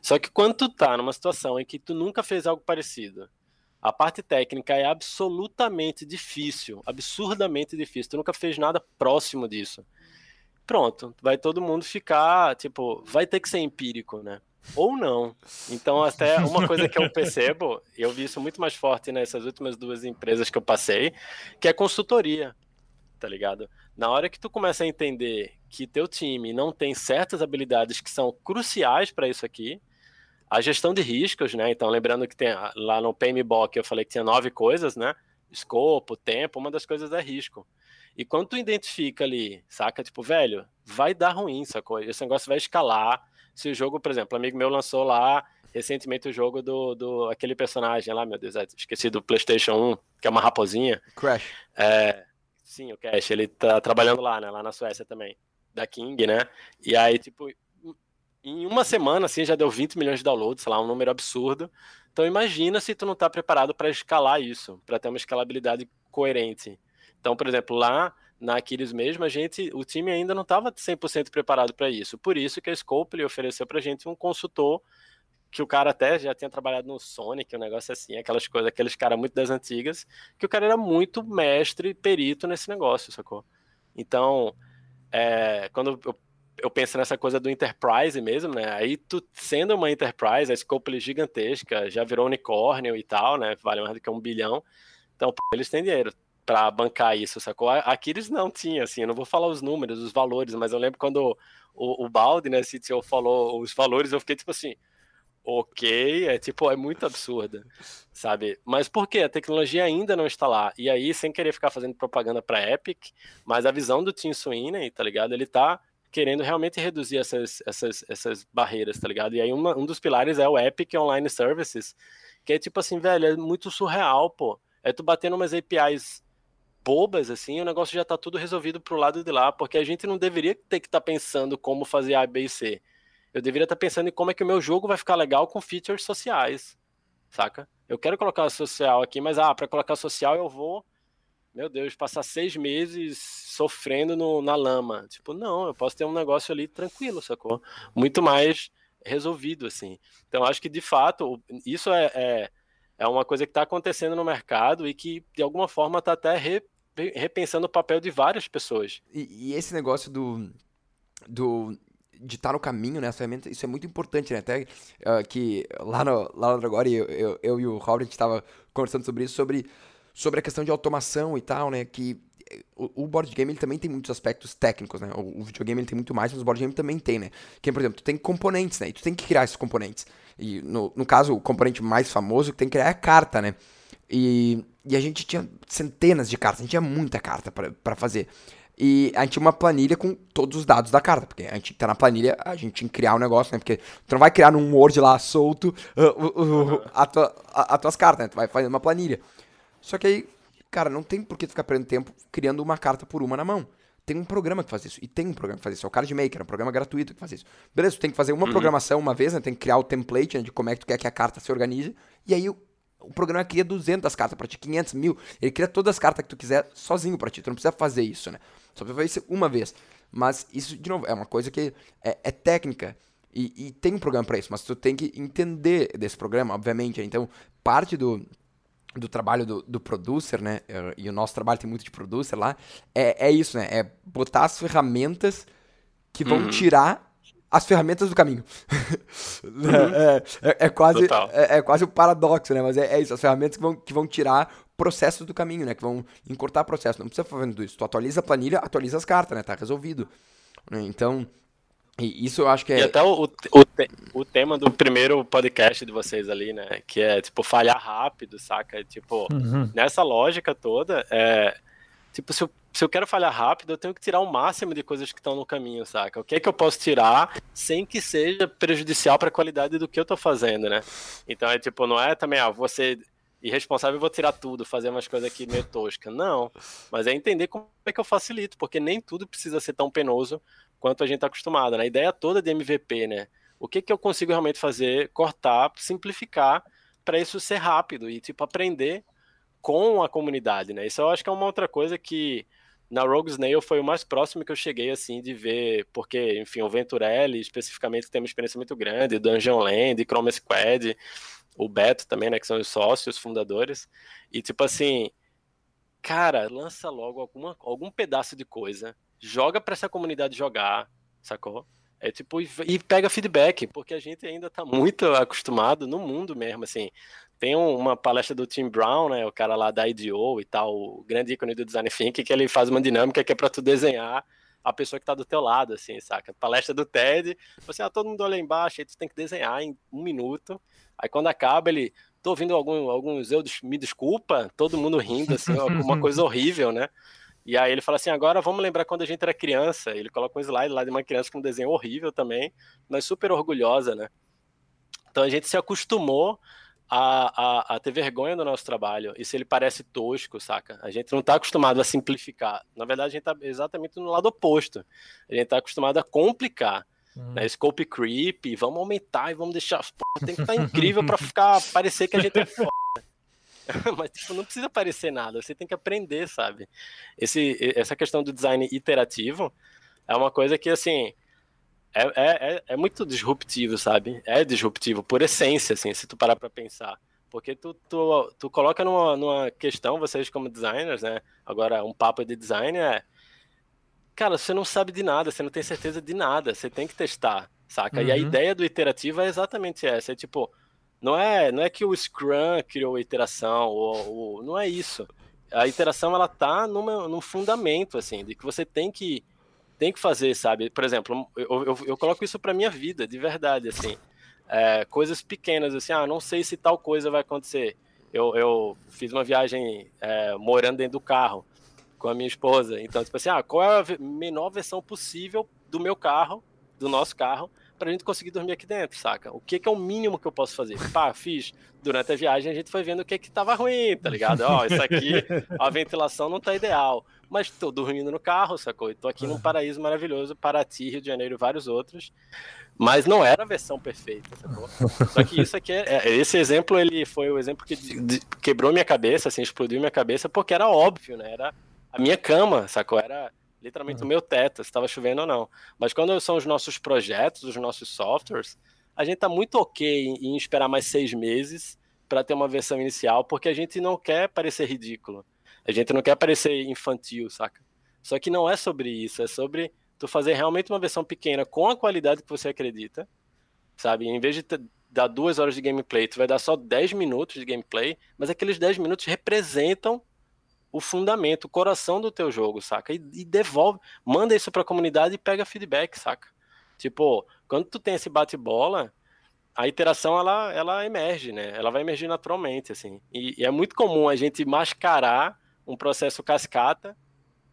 Só que quando tu tá numa situação em que tu nunca fez algo parecido, a parte técnica é absolutamente difícil, absurdamente difícil. Tu nunca fez nada próximo disso. Pronto, vai todo mundo ficar, tipo, vai ter que ser empírico, né? Ou não. Então, até uma coisa que eu percebo, eu vi isso muito mais forte nessas últimas duas empresas que eu passei, que é consultoria, tá ligado? Na hora que tu começa a entender que teu time não tem certas habilidades que são cruciais para isso aqui, a gestão de riscos, né? Então, lembrando que tem lá no PMBOK eu falei que tinha nove coisas, né? Escopo, tempo, uma das coisas é risco. E quando tu identifica ali, saca? Tipo, velho, vai dar ruim, sacou? Esse negócio vai escalar. Se o jogo, por exemplo, um amigo meu lançou lá recentemente o jogo do, do aquele personagem lá, meu Deus, é, esqueci do PlayStation 1, que é uma raposinha. Crash. É, Sim, o Cash, ele tá trabalhando lá, né? Lá na Suécia também, da King, né? E aí, tipo, em uma semana, assim, já deu 20 milhões de downloads, sei lá, um número absurdo. Então imagina se tu não tá preparado para escalar isso, para ter uma escalabilidade coerente. Então, por exemplo, lá na Aquiles mesmo, a gente, o time ainda não estava 100% preparado para isso. Por isso que a Scope ofereceu para a gente um consultor que o cara até já tinha trabalhado no Sonic, um negócio assim, aquelas coisas, aqueles caras muito das antigas, que o cara era muito mestre, perito nesse negócio, sacou? Então, é, quando eu, eu, penso nessa coisa do Enterprise mesmo, né? Aí tu sendo uma Enterprise, a scope é gigantesca, já virou unicórnio e tal, né? Vale mais do que um bilhão. Então, pô, eles têm dinheiro para bancar isso, sacou? Aqui eles não tinham, assim, eu não vou falar os números, os valores, mas eu lembro quando o, o Balde, né, CTO, falou os valores, eu fiquei tipo assim, ok, é tipo, é muito absurda, sabe? Mas por quê? A tecnologia ainda não está lá. E aí, sem querer ficar fazendo propaganda para Epic, mas a visão do Tim Sweeney, tá ligado? Ele tá querendo realmente reduzir essas, essas, essas barreiras, tá ligado? E aí uma, um dos pilares é o Epic Online Services, que é tipo assim, velho, é muito surreal, pô. É tu batendo umas APIs bobas, assim, o negócio já tá tudo resolvido pro lado de lá, porque a gente não deveria ter que estar tá pensando como fazer A, B e C. Eu deveria estar tá pensando em como é que o meu jogo vai ficar legal com features sociais, saca? Eu quero colocar social aqui, mas, ah, para colocar social eu vou, meu Deus, passar seis meses sofrendo no, na lama. Tipo, não, eu posso ter um negócio ali tranquilo, sacou? Muito mais resolvido, assim. Então, acho que, de fato, isso é, é, é uma coisa que está acontecendo no mercado e que, de alguma forma, está até re, repensando o papel de várias pessoas. E, e esse negócio do, do de estar tá no caminho, né? ferramenta, isso é muito importante, né? Até uh, que lá no, lá no Dragori, eu, eu, eu e o Robert estava conversando sobre isso, sobre, sobre a questão de automação e tal, né? Que o, o board game ele também tem muitos aspectos técnicos, né? O, o videogame ele tem muito mais, mas o board game também tem, né? Que, por exemplo, tu tem componentes, né? E tu tem que criar esses componentes. E no, no caso, o componente mais famoso que tem que criar é a carta, né? E, e a gente tinha centenas de cartas, a gente tinha muita carta para fazer. E a gente tinha uma planilha com todos os dados da carta, porque a gente tá na planilha, a gente tinha que criar um negócio, né? Porque tu não vai criar num Word lá solto uh, uh, uh, a tua, as tuas cartas, né? Tu vai fazer uma planilha. Só que aí, cara, não tem por que tu ficar perdendo tempo criando uma carta por uma na mão. Tem um programa que faz isso. E tem um programa que faz isso. É o Card Maker, é um programa gratuito que faz isso. Beleza, tu tem que fazer uma uhum. programação uma vez, né? Tem que criar o template né, de como é que tu quer que a carta se organize. E aí o, o programa cria 200 cartas pra ti, 500 mil. Ele cria todas as cartas que tu quiser sozinho pra ti. Tu não precisa fazer isso, né? Só vai fazer isso uma vez. Mas isso, de novo, é uma coisa que é, é técnica. E, e, tem um programa para isso, mas tu tem que entender desse programa, obviamente. Então, parte do, do trabalho do, do producer, né? E o nosso trabalho tem muito de producer lá. É, é isso, né? É botar as ferramentas que vão uhum. tirar as ferramentas do caminho. Uhum. é, é, é, quase, é, é, quase o um paradoxo, né? Mas é, é, isso, as ferramentas que vão, que vão tirar processos do caminho, né? Que vão encurtar processo. Não precisa ficar fazendo isso. Tu atualiza a planilha, atualiza as cartas, né? Tá resolvido. Então, isso eu acho que é. E até o, o, o tema do primeiro podcast de vocês ali, né? Que é, tipo, falhar rápido, saca? Tipo, uhum. nessa lógica toda, é. Tipo, se eu se eu quero falhar rápido, eu tenho que tirar o máximo de coisas que estão no caminho, saca? O que é que eu posso tirar sem que seja prejudicial para a qualidade do que eu tô fazendo, né? Então é tipo, não é também, ah, você irresponsável e vou tirar tudo, fazer umas coisas aqui meio tosca. Não, mas é entender como é que eu facilito, porque nem tudo precisa ser tão penoso quanto a gente tá acostumado, né? A ideia toda de MVP, né? O que que eu consigo realmente fazer, cortar, simplificar para isso ser rápido e tipo aprender com a comunidade, né? Isso eu acho que é uma outra coisa que na Rogue Snail foi o mais próximo que eu cheguei, assim, de ver, porque, enfim, o Venturelli, especificamente, tem uma experiência muito grande, Dungeon Land, Chrome Squad, o Beto também, né, que são os sócios, fundadores, e, tipo assim, cara, lança logo alguma, algum pedaço de coisa, joga para essa comunidade jogar, sacou? É tipo, e pega feedback, porque a gente ainda tá muito acostumado no mundo mesmo, assim. Tem uma palestra do Tim Brown, né, o cara lá da IDO e tal, o grande ícone do design thinking, que ele faz uma dinâmica que é para tu desenhar a pessoa que tá do teu lado, assim, saca? Palestra do TED, você, ah, todo mundo olha embaixo, aí tu tem que desenhar em um minuto. Aí quando acaba, ele, tô ouvindo algum, alguns eu me desculpa, todo mundo rindo, assim, uma coisa horrível, né? E aí ele fala assim, agora vamos lembrar quando a gente era criança. Ele coloca um slide lá de uma criança com um desenho horrível também, mas super orgulhosa, né? Então a gente se acostumou a, a, a, ter vergonha do nosso trabalho. E se ele parece tosco, saca? A gente não está acostumado a simplificar. Na verdade, a gente está exatamente no lado oposto. A gente está acostumado a complicar. Hum. Né? Scope creep, vamos aumentar e vamos deixar. Pô, tem que estar tá incrível para ficar parecer que a gente é foda. Mas tipo, não precisa parecer nada, você tem que aprender, sabe? Esse, essa questão do design iterativo é uma coisa que, assim, é, é, é, é, muito disruptivo, sabe? É disruptivo por essência, assim, se tu parar pra pensar. Porque tu, tu, tu coloca numa, numa questão, vocês como designers, né? Agora, um papo de design é. Cara, você não sabe de nada, você não tem certeza de nada, você tem que testar, saca? Uhum. E a uhum. ideia do iterativo é exatamente essa: é tipo, não é, não é que o Scrum criou a iteração, ou, ou não é isso. A iteração, ela tá numa, num fundamento, assim, de que você tem que tem que fazer, sabe? Por exemplo, eu, eu, eu coloco isso para minha vida, de verdade, assim. É, coisas pequenas, assim, ah, não sei se tal coisa vai acontecer. Eu, eu fiz uma viagem é, morando dentro do carro com a minha esposa. Então, tipo assim, ah, qual é a menor versão possível do meu carro, do nosso carro, pra gente conseguir dormir aqui dentro, saca? O que, que é o mínimo que eu posso fazer? Pá, fiz. Durante a viagem a gente foi vendo o que que tava ruim, tá ligado? Ó, isso aqui, a ventilação não tá ideal. Mas tô dormindo no carro, sacou? E tô aqui num paraíso maravilhoso, Paraty, Rio de Janeiro e vários outros. Mas não era a versão perfeita, sacou? Só que isso aqui, é, é, esse exemplo, ele foi o exemplo que quebrou minha cabeça, assim, explodiu minha cabeça, porque era óbvio, né? Era a minha cama, sacou? Era literalmente uhum. o meu teto, se estava chovendo ou não. Mas quando são os nossos projetos, os nossos softwares, a gente está muito ok em, em, esperar mais seis meses para ter uma versão inicial, porque a gente não quer parecer ridículo. A gente não quer parecer infantil, saca? Só que não é sobre isso, é sobre tu fazer realmente uma versão pequena com a qualidade que você acredita, sabe? Em vez de dar duas horas de gameplay, tu vai dar só 10 minutos de gameplay, mas aqueles 10 minutos representam o fundamento, o coração do teu jogo, saca? E, e devolve, manda isso pra comunidade e pega feedback, saca? Tipo, quando tu tem esse bate-bola, a interação ela, ela emerge, né? Ela vai emergir naturalmente, assim. E, e, é muito comum a gente mascarar um processo cascata,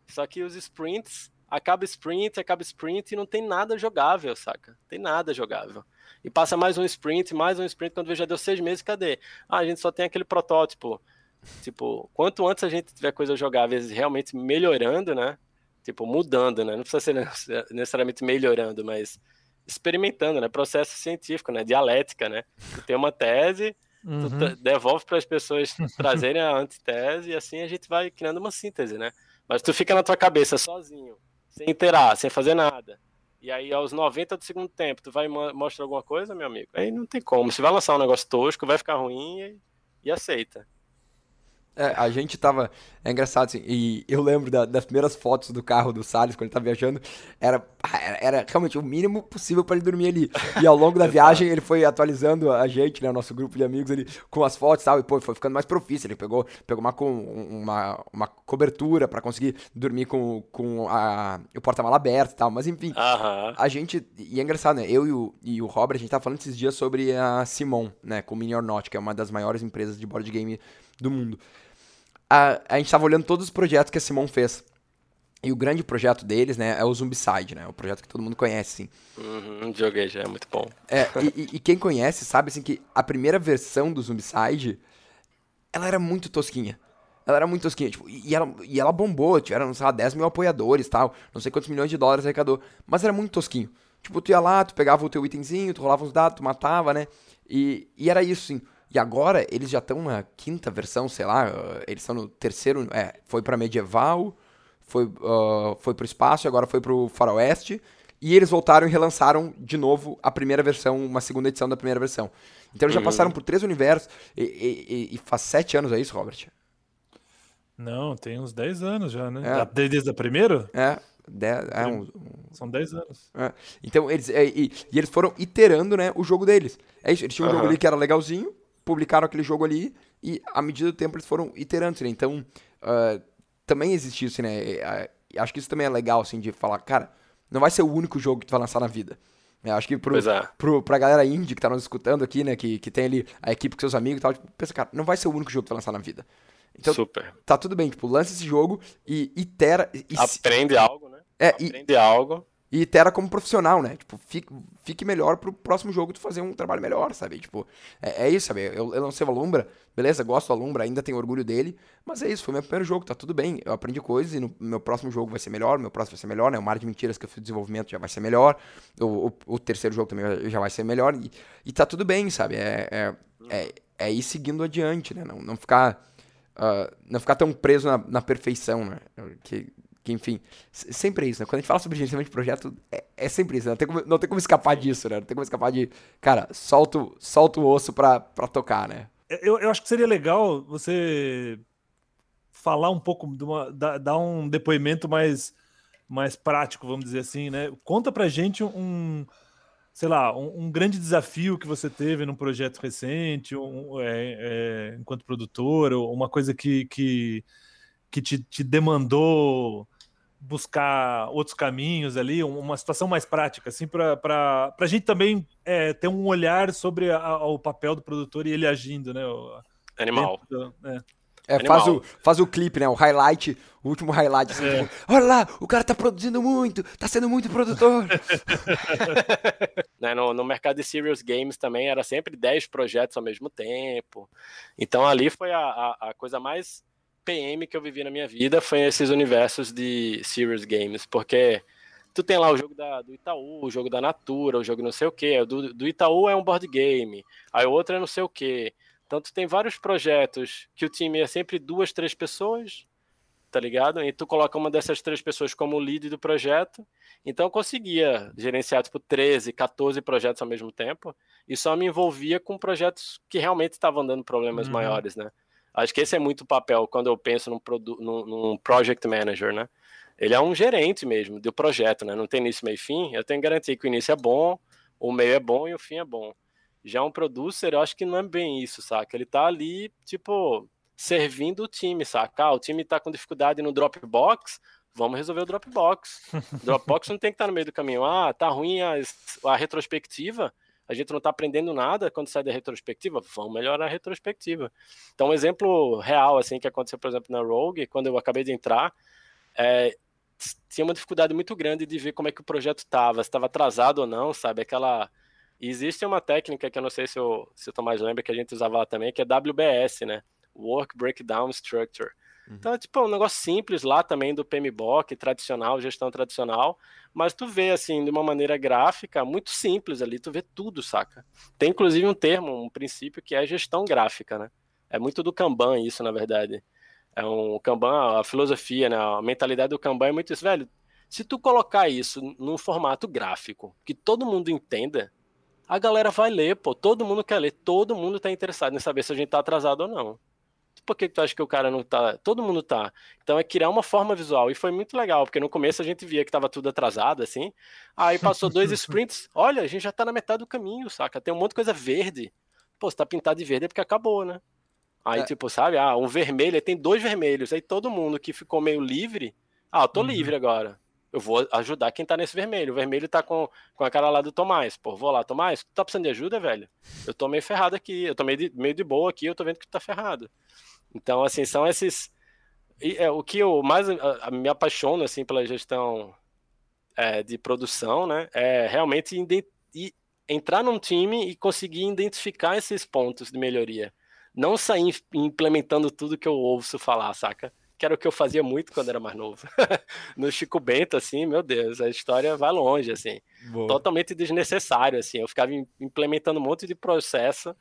só que os sprints, acaba sprint, acaba sprint e não tem nada jogável, saca? Tem nada jogável. E passa mais um sprint, mais um sprint, quando vê já deu seis meses, cadê? Ah, a gente só tem aquele protótipo. Tipo, quanto antes a gente tiver coisa jogáveis realmente melhorando, né? Tipo, mudando, né? Não precisa ser necessariamente melhorando, mas experimentando, né? Processo científico, né? Dialética, né? Tem uma tese, uhum. tu devolve para as pessoas trazerem a antitese e assim a gente vai criando uma síntese, né? Mas tu fica na tua cabeça sozinho, sem interar, sem fazer nada. E aí, aos 90 do segundo tempo, tu vai mostrar alguma coisa, meu amigo? Aí não tem como. Se vai lançar um negócio tosco, vai ficar ruim e, e aceita. É, a gente tava. É engraçado, assim, e eu lembro da, das primeiras fotos do carro do Salles quando ele tava viajando. Era, era realmente o mínimo possível para ele dormir ali. E ao longo da viagem ele foi atualizando a gente, né, o nosso grupo de amigos ali, com as fotos e tal. E pô, foi ficando mais profício. Ele pegou, pegou uma, uma, uma cobertura para conseguir dormir com, com a, o porta-mala aberto e tal. Mas enfim, uh -huh. a gente. E é engraçado, né? Eu e o, e o Robert, a gente tava falando esses dias sobre a Simon, né, com o Mini or Not, que é uma das maiores empresas de board game do mundo a, a gente estava olhando todos os projetos que a Simon fez. E o grande projeto deles, né, é o Zombicide, né? O projeto que todo mundo conhece, sim. Uhum, joguei já, é muito bom. É, e, e, quem conhece sabe, assim, que a primeira versão do Zombicide, ela era muito tosquinha. Ela era muito tosquinha, tipo, e ela, e ela bombou, tiveram, sei lá, 10 mil apoiadores tal, não sei quantos milhões de dólares arrecadou, mas era muito tosquinho. Tipo, tu ia lá, tu pegava o teu itemzinho, tu rolava uns dados, tu matava, né? E, e era isso, sim. E agora eles já estão na quinta versão, sei lá, eles estão no terceiro, é, foi para medieval, foi, uh, foi pro espaço, agora foi pro faroeste, e eles voltaram e relançaram de novo a primeira versão, uma segunda edição da primeira versão. Então eles já uhum. passaram por três universos, e, e, e, faz sete anos, é isso, Robert? Não, tem uns dez anos já, né? É. Desde a primeira? É, Dez, é um, São 10 anos. É. Então, eles, é, e, e, eles foram iterando né, o jogo deles. É isso, eles tinham um jogo ali que era legalzinho, publicaram aquele jogo ali e, à medida do tempo, eles foram iterando, né? Então, uh, também existe isso, né? Uh, acho que isso também é legal, assim, de falar, cara, não vai ser o único jogo que tu vai lançar na vida. É, acho que pro, é. pro, pra galera indie que tá nos escutando aqui, né, que, que tem ali a equipe com seus amigos e tal, tipo, pensa, cara, não vai ser o único jogo que tu vai lançar na vida. Então, Super. tá tudo bem, tipo, lança esse jogo e itera... E, Aprende algo, né? É, Aprende e, algo e itera como profissional, né? Tipo, fique, fique melhor pro próximo jogo tu fazer um trabalho melhor, sabe? Tipo, é, é isso, sabe? Eu, eu lancei o Alumbra, beleza, gosto do Alumbra, ainda tenho orgulho dele, mas é isso, foi meu primeiro jogo, tá tudo bem. Eu aprendi coisas e no meu próximo jogo vai ser melhor, meu próximo vai ser melhor, né? O Mar de Mentiras que eu fiz desenvolvimento já vai ser melhor, o, o, o terceiro jogo também já vai ser melhor e, e tá tudo bem, sabe? É, é, é, é ir seguindo adiante, né? Não, não ficar... Uh, não ficar tão preso na, na perfeição, né? Que, que, enfim, sempre é isso, né? Quando a gente fala sobre gerenciamento de projeto, é, é sempre isso, né? Não tem, como, não tem como escapar disso, né? Não tem como escapar de, cara, solta, solta o osso pra tocar, né? Eu, eu acho que seria legal você falar um pouco, de uma, dar, dar um depoimento mais, mais prático, vamos dizer assim, né? Conta pra gente um, sei lá, um, um grande desafio que você teve num projeto recente, um, é, é, enquanto produtor, ou uma coisa que, que, que te, te demandou buscar outros caminhos ali, uma situação mais prática, assim, para a gente também é, ter um olhar sobre a, o papel do produtor e ele agindo, né? Animal. é. É, faz o, faz o clipe, né? O highlight, o último highlight. Assim, é. tipo, Olha lá, o cara tá produzindo muito, tá sendo muito produtor. né, no, no mercado de serious games também era sempre 10 projetos ao mesmo tempo. Então ali foi a, a, a coisa mais PM que eu vivi na minha vida, foi esses universos de serious games, porque tu tem lá o jogo da, do Itaú, o jogo da Natura, o jogo não sei o que. Do, do Itaú é um board game, aí o outro é não sei o que. Então tu tem vários projetos que o time é sempre duas, três pessoas, tá ligado? E tu coloca uma dessas três pessoas como lead do projeto. Então eu conseguia gerenciar tipo 13, 14 projetos ao mesmo tempo e só me envolvia com projetos que realmente estavam dando problemas uhum. maiores, né? Acho que esse é muito o papel quando eu penso num, num, num project manager, né? Ele é um gerente mesmo do projeto, né? Não tem início, meio e fim. Eu tenho que garantir que o início é bom, o meio é bom e o fim é bom. Já um producer, eu acho que não é bem isso, saca? Ele tá ali, tipo, servindo o time, saca? Ah, o time tá com dificuldade no Dropbox, vamos resolver o Dropbox. Dropbox não tem que estar tá no meio do caminho. Ah, tá ruim a, a retrospectiva, a gente não tá aprendendo nada quando sai da retrospectiva, vamos melhorar a retrospectiva. Então, um exemplo real, assim, que aconteceu, por exemplo, na Rogue, quando eu acabei de entrar, é, tinha uma dificuldade muito grande de ver como é que o projeto estava, se estava atrasado ou não, sabe? Aquela existe uma técnica que eu não sei se, eu, se o Tomás lembra, que a gente usava lá também, que é WBS, né? Work Breakdown Structure. Uhum. Então é tipo um negócio simples lá também do PMBOK, tradicional, gestão tradicional, mas tu vê assim, de uma maneira gráfica, muito simples ali, tu vê tudo, saca? Tem inclusive um termo, um princípio que é gestão gráfica, né? É muito do Kanban isso, na verdade. É um Kanban, a filosofia, né? A mentalidade do Kanban é muito isso, velho. Se tu colocar isso num formato gráfico que todo mundo entenda, a galera vai ler, pô. Todo mundo quer ler, todo mundo tá interessado em saber se a gente tá atrasado ou não. Por que, tu acha que o cara não tá? Todo mundo tá. Então é criar uma forma visual. E foi muito legal, porque no começo a gente via que tava tudo atrasado, assim. Aí passou dois sprints. Olha, a gente já tá na metade do caminho, saca? Tem um monte de coisa verde. Pô, se tá pintado de verde é porque acabou, né? Aí, é. tipo, sabe? Ah, um vermelho, aí tem dois vermelhos. Aí todo mundo que ficou meio livre. Ah, eu tô uhum. livre agora eu vou ajudar quem tá nesse vermelho. O vermelho tá com, com a cara lá do Tomás. Pô, vou lá, Tomás, tu tá precisando de ajuda, velho? Eu tô meio ferrado aqui, eu tô meio de, meio de boa aqui, eu tô vendo que tu tá ferrado. Então, assim, são esses. E, é, o que eu mais a, a, me apaixono, assim, pela gestão é, de produção, né? É realmente entrar num time e conseguir identificar esses pontos de melhoria. Não sair implementando tudo que eu ouço falar, saca? que era o que eu fazia muito quando era mais novo. no Chico Bento, assim, meu Deus, a história vai longe, assim. Boa. Totalmente desnecessário, assim. Eu ficava implementando um monte de processo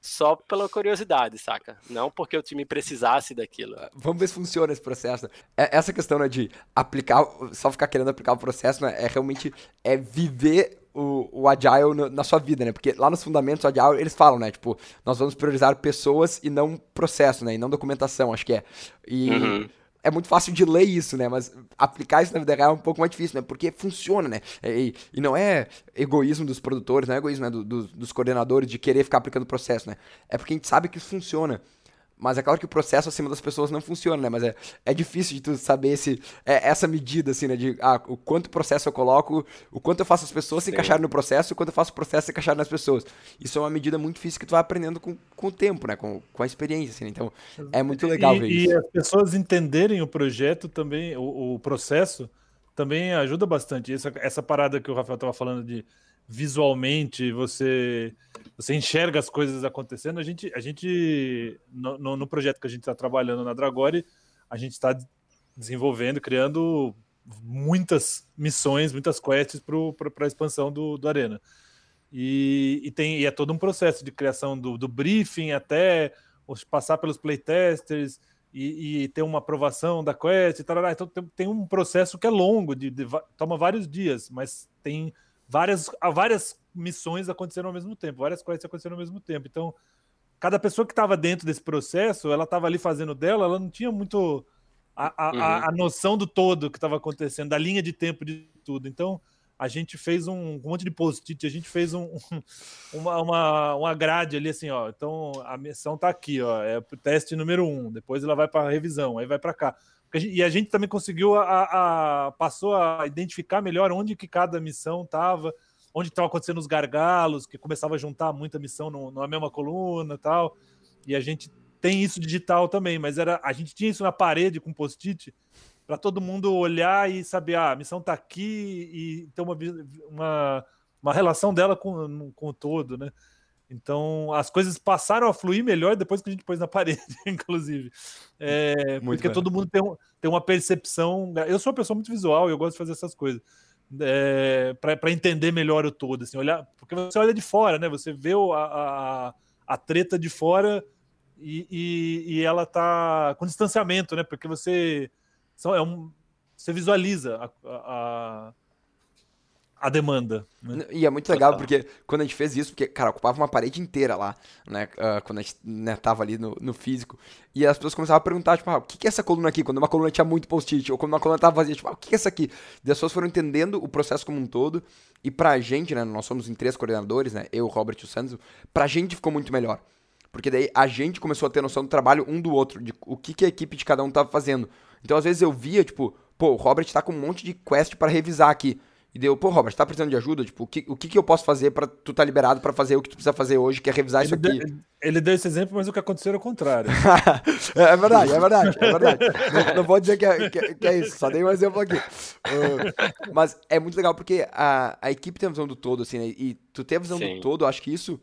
só pela curiosidade, saca? Não porque o time precisasse daquilo. Ah, vamos ver se funciona esse processo. É, essa questão né, de aplicar, só ficar querendo aplicar o processo, né, é realmente é viver o, o Agile no, na sua vida, né? Porque lá nos fundamentos do Agile eles falam, né? Tipo, nós vamos priorizar pessoas e não processo, né? E não documentação, acho que é. E uhum. É muito fácil de ler isso, né? Mas aplicar isso na vida real é um pouco mais difícil, né? Porque funciona, né? E, e não é egoísmo dos produtores, não é egoísmo né? Do, do, dos coordenadores de querer ficar aplicando o processo, né? É porque a gente sabe que isso funciona. Mas é claro que o processo acima das pessoas não funciona, né? Mas é, é difícil de tu saber se é essa medida, assim, né? De ah, o quanto processo eu coloco, o quanto eu faço as pessoas se encaixarem no processo, o quanto eu faço o processo se encaixar nas pessoas. Isso é uma medida muito difícil que tu vai aprendendo com, com o tempo, né? Com, com a experiência, assim. Né? Então, é muito legal e, ver isso. E as pessoas entenderem o projeto também, o, o processo, também ajuda bastante. Essa, essa parada que o Rafael estava falando de visualmente você você enxerga as coisas acontecendo. A gente, a gente no, no, projeto que a gente está trabalhando na Dragore, a gente está desenvolvendo, criando muitas missões, muitas quests para a expansão do, do Arena. E, e, tem, e é todo um processo de criação do, do briefing até passar pelos playtesters e, e, ter uma aprovação da quest e tal. Então tem, tem, um processo que é longo, de, de, toma vários dias, mas tem várias, várias missões aconteceram ao mesmo tempo, várias coisas aconteceram ao mesmo tempo. Então, cada pessoa que estava dentro desse processo, ela estava ali fazendo dela, ela não tinha muito a, a, uhum. a, a noção do todo que estava acontecendo, da linha de tempo de tudo. Então, a gente fez um, um monte de post-it, a gente fez um, um, uma, uma, uma grade ali assim, ó. Então a missão tá aqui, ó. É o teste número um, depois ela vai para revisão, aí vai para cá. E a gente também conseguiu a, a, passou a identificar melhor onde que cada missão estava, onde estava acontecendo os gargalos, que começava a juntar muita missão no, na mesma coluna tal. E a gente tem isso digital também, mas era a gente tinha isso na parede com post-it para todo mundo olhar e saber, ah, a missão está aqui e ter uma, uma, uma relação dela com, com o todo, né? Então, as coisas passaram a fluir melhor depois que a gente pôs na parede, inclusive. É, porque bem. todo mundo tem, um, tem uma percepção. Eu sou uma pessoa muito visual e eu gosto de fazer essas coisas. É, para entender melhor o todo, assim, olhar, porque você olha de fora, né? Você vê a, a, a treta de fora e, e, e, ela tá com distanciamento, né? Porque você é um, você visualiza a, a, a demanda. Né? E é muito legal porque quando a gente fez isso, porque, cara, ocupava uma parede inteira lá, né? Uh, quando a gente né, tava ali no, no, físico. E as pessoas começavam a perguntar, tipo, ah, o que é essa coluna aqui? Quando uma coluna tinha muito post-it, ou quando uma coluna tava vazia, tipo, ah, o que é essa aqui? E as pessoas foram entendendo o processo como um todo. E pra gente, né? Nós somos em três coordenadores, né? Eu, o Robert e o Santos. Pra gente ficou muito melhor. Porque daí a gente começou a ter noção do trabalho um do outro, de o que, que a equipe de cada um tava fazendo. Então, às vezes eu via, tipo, pô, o Robert tá com um monte de quest para revisar aqui. E deu, pô, Robert, tá precisando de ajuda? Tipo, o que, o que, que eu posso fazer para tu tá liberado para fazer o que tu precisa fazer hoje, que é revisar ele isso aqui? Deu, ele deu esse exemplo, mas o que aconteceu era o contrário. é, verdade, é verdade, é verdade. não, não vou dizer que é, que, que é, isso, só dei um exemplo aqui. Uh, mas é muito legal porque a, a equipe tem a visão do todo, assim, né? E tu ter a visão Sim. do todo, eu acho que isso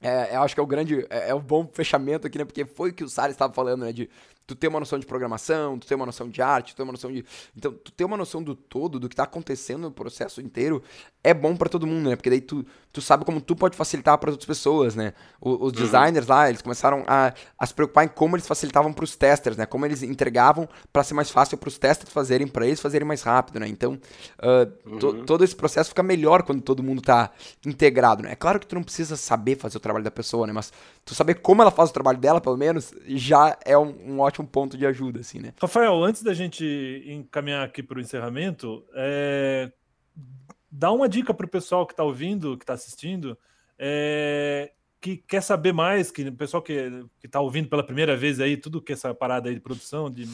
é, eu acho que é o grande, é, é o bom fechamento aqui, né? Porque foi o que o Salles estava falando, né? De tu ter uma noção de programação, tu ter uma noção de arte, tu ter uma noção de. Então, tu ter uma noção do todo, do que está acontecendo no processo inteiro, é bom para todo mundo, né? Porque daí tu, tu sabe como tu pode facilitar para outras pessoas, né? O, os uhum. designers lá, eles começaram a, a se preocupar em como eles facilitavam para os testers, né? Como eles entregavam para ser mais fácil para os testers fazerem, para eles fazerem mais rápido, né? Então, uh, uhum. to, todo esse processo fica melhor quando todo mundo tá integrado, né? É claro que tu não precisa saber fazer o trabalho da pessoa, né? Mas tu saber como ela faz o trabalho dela, pelo menos, já é um, um ótimo ótimo ponto de ajuda, assim, né? Rafael, antes da gente encaminhar aqui para o encerramento, é... dá uma dica para o pessoal que está ouvindo, que está assistindo, é... que quer saber mais, que o pessoal que está ouvindo pela primeira vez aí, tudo que essa parada aí de produção, de,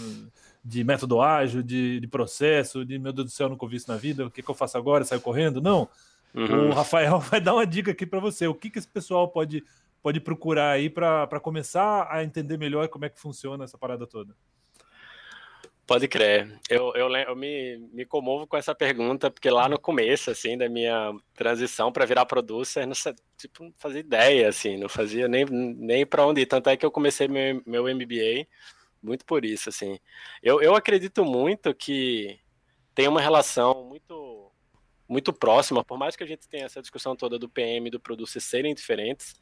de método ágil, de, de processo, de meu Deus do céu, nunca ouvi isso na vida, o que, que eu faço agora? Saio correndo? Não. Uhum. O Rafael vai dar uma dica aqui para você. O que, que esse pessoal pode pode procurar aí para começar a entender melhor como é que funciona essa parada toda? Pode crer. Eu, eu, eu me, me comovo com essa pergunta, porque lá no começo, assim, da minha transição para virar producer, não, tipo, não fazia ideia, assim, não fazia nem, nem para onde ir. Tanto é que eu comecei meu, meu MBA muito por isso, assim. Eu, eu acredito muito que tem uma relação muito muito próxima, por mais que a gente tenha essa discussão toda do PM e do producer serem diferentes,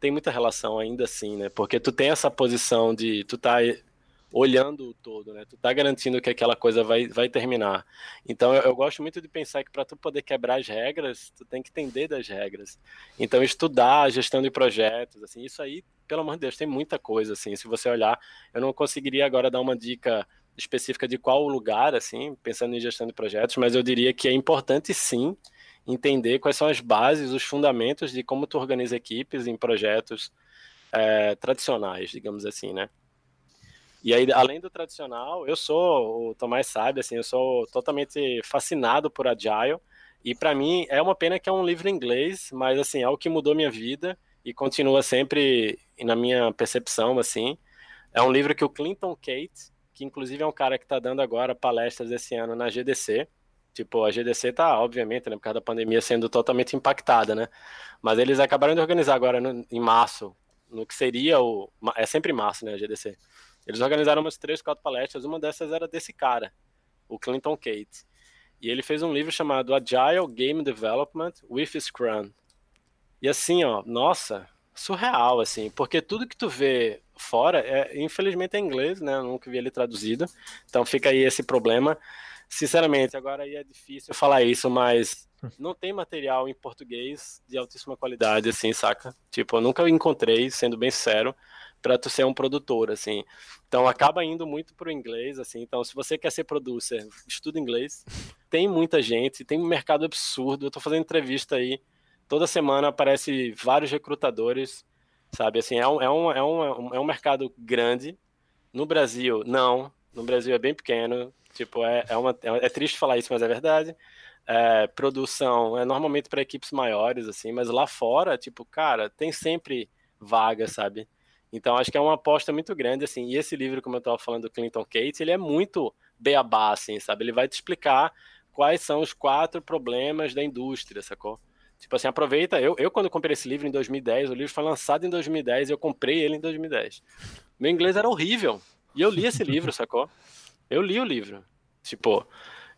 tem muita relação ainda assim, né? Porque tu tem essa posição de tu tá olhando o todo, né? Tu tá garantindo que aquela coisa vai, vai terminar. Então eu, eu gosto muito de pensar que para tu poder quebrar as regras, tu tem que entender das regras. Então estudar a gestão de projetos, assim, isso aí, pelo amor de Deus, tem muita coisa assim. Se você olhar, eu não conseguiria agora dar uma dica específica de qual lugar, assim, pensando em gestão de projetos, mas eu diria que é importante sim entender quais são as bases, os fundamentos de como tu organiza equipes em projetos é, tradicionais, digamos assim, né? E aí, além do tradicional, eu sou, o Tomás sabe, assim, eu sou totalmente fascinado por Agile, e para mim é uma pena que é um livro em inglês, mas assim, é o que mudou minha vida e continua sempre na minha percepção, assim. É um livro que o Clinton Kate, que inclusive é um cara que está dando agora palestras esse ano na GDC, Tipo, a GDC tá, obviamente, né, por causa da pandemia, sendo totalmente impactada, né? Mas eles acabaram de organizar agora no, em março, no que seria o. É sempre março, né, a GDC. Eles organizaram umas três, quatro palestras, uma dessas era desse cara, o Clinton Kate. E ele fez um livro chamado Agile Game Development with Scrum. E assim, ó, nossa, surreal, assim, porque tudo que tu vê fora, é, infelizmente é inglês, né? Eu nunca vi ele traduzido. Então fica aí esse problema sinceramente, agora aí é difícil falar isso, mas não tem material em português de altíssima qualidade, assim, saca? Tipo, eu nunca encontrei, sendo bem sério, para tu ser um produtor, assim. Então acaba indo muito pro inglês, assim. Então, se você quer ser producer, estuda inglês. Tem muita gente, tem um mercado absurdo. Eu tô fazendo entrevista aí. Toda semana aparece vários recrutadores, sabe? Assim, é um, é um, é um, é um mercado grande. No Brasil, não. No Brasil é bem pequeno. Tipo, é, é, uma, é, é triste falar isso, mas é verdade. É, produção é normalmente para equipes maiores, assim, mas lá fora, tipo, cara, tem sempre vaga, sabe? Então acho que é uma aposta muito grande, assim. E esse livro, como eu estava falando do Clinton Kate, ele é muito beabá, assim, sabe? Ele vai te explicar quais são os quatro problemas da indústria, sacou? Tipo assim, aproveita. Eu, eu quando comprei esse livro em 2010, o livro foi lançado em 2010 e eu comprei ele em 2010. Meu inglês era horrível. E eu li esse livro, sacou? Eu li o livro. Tipo,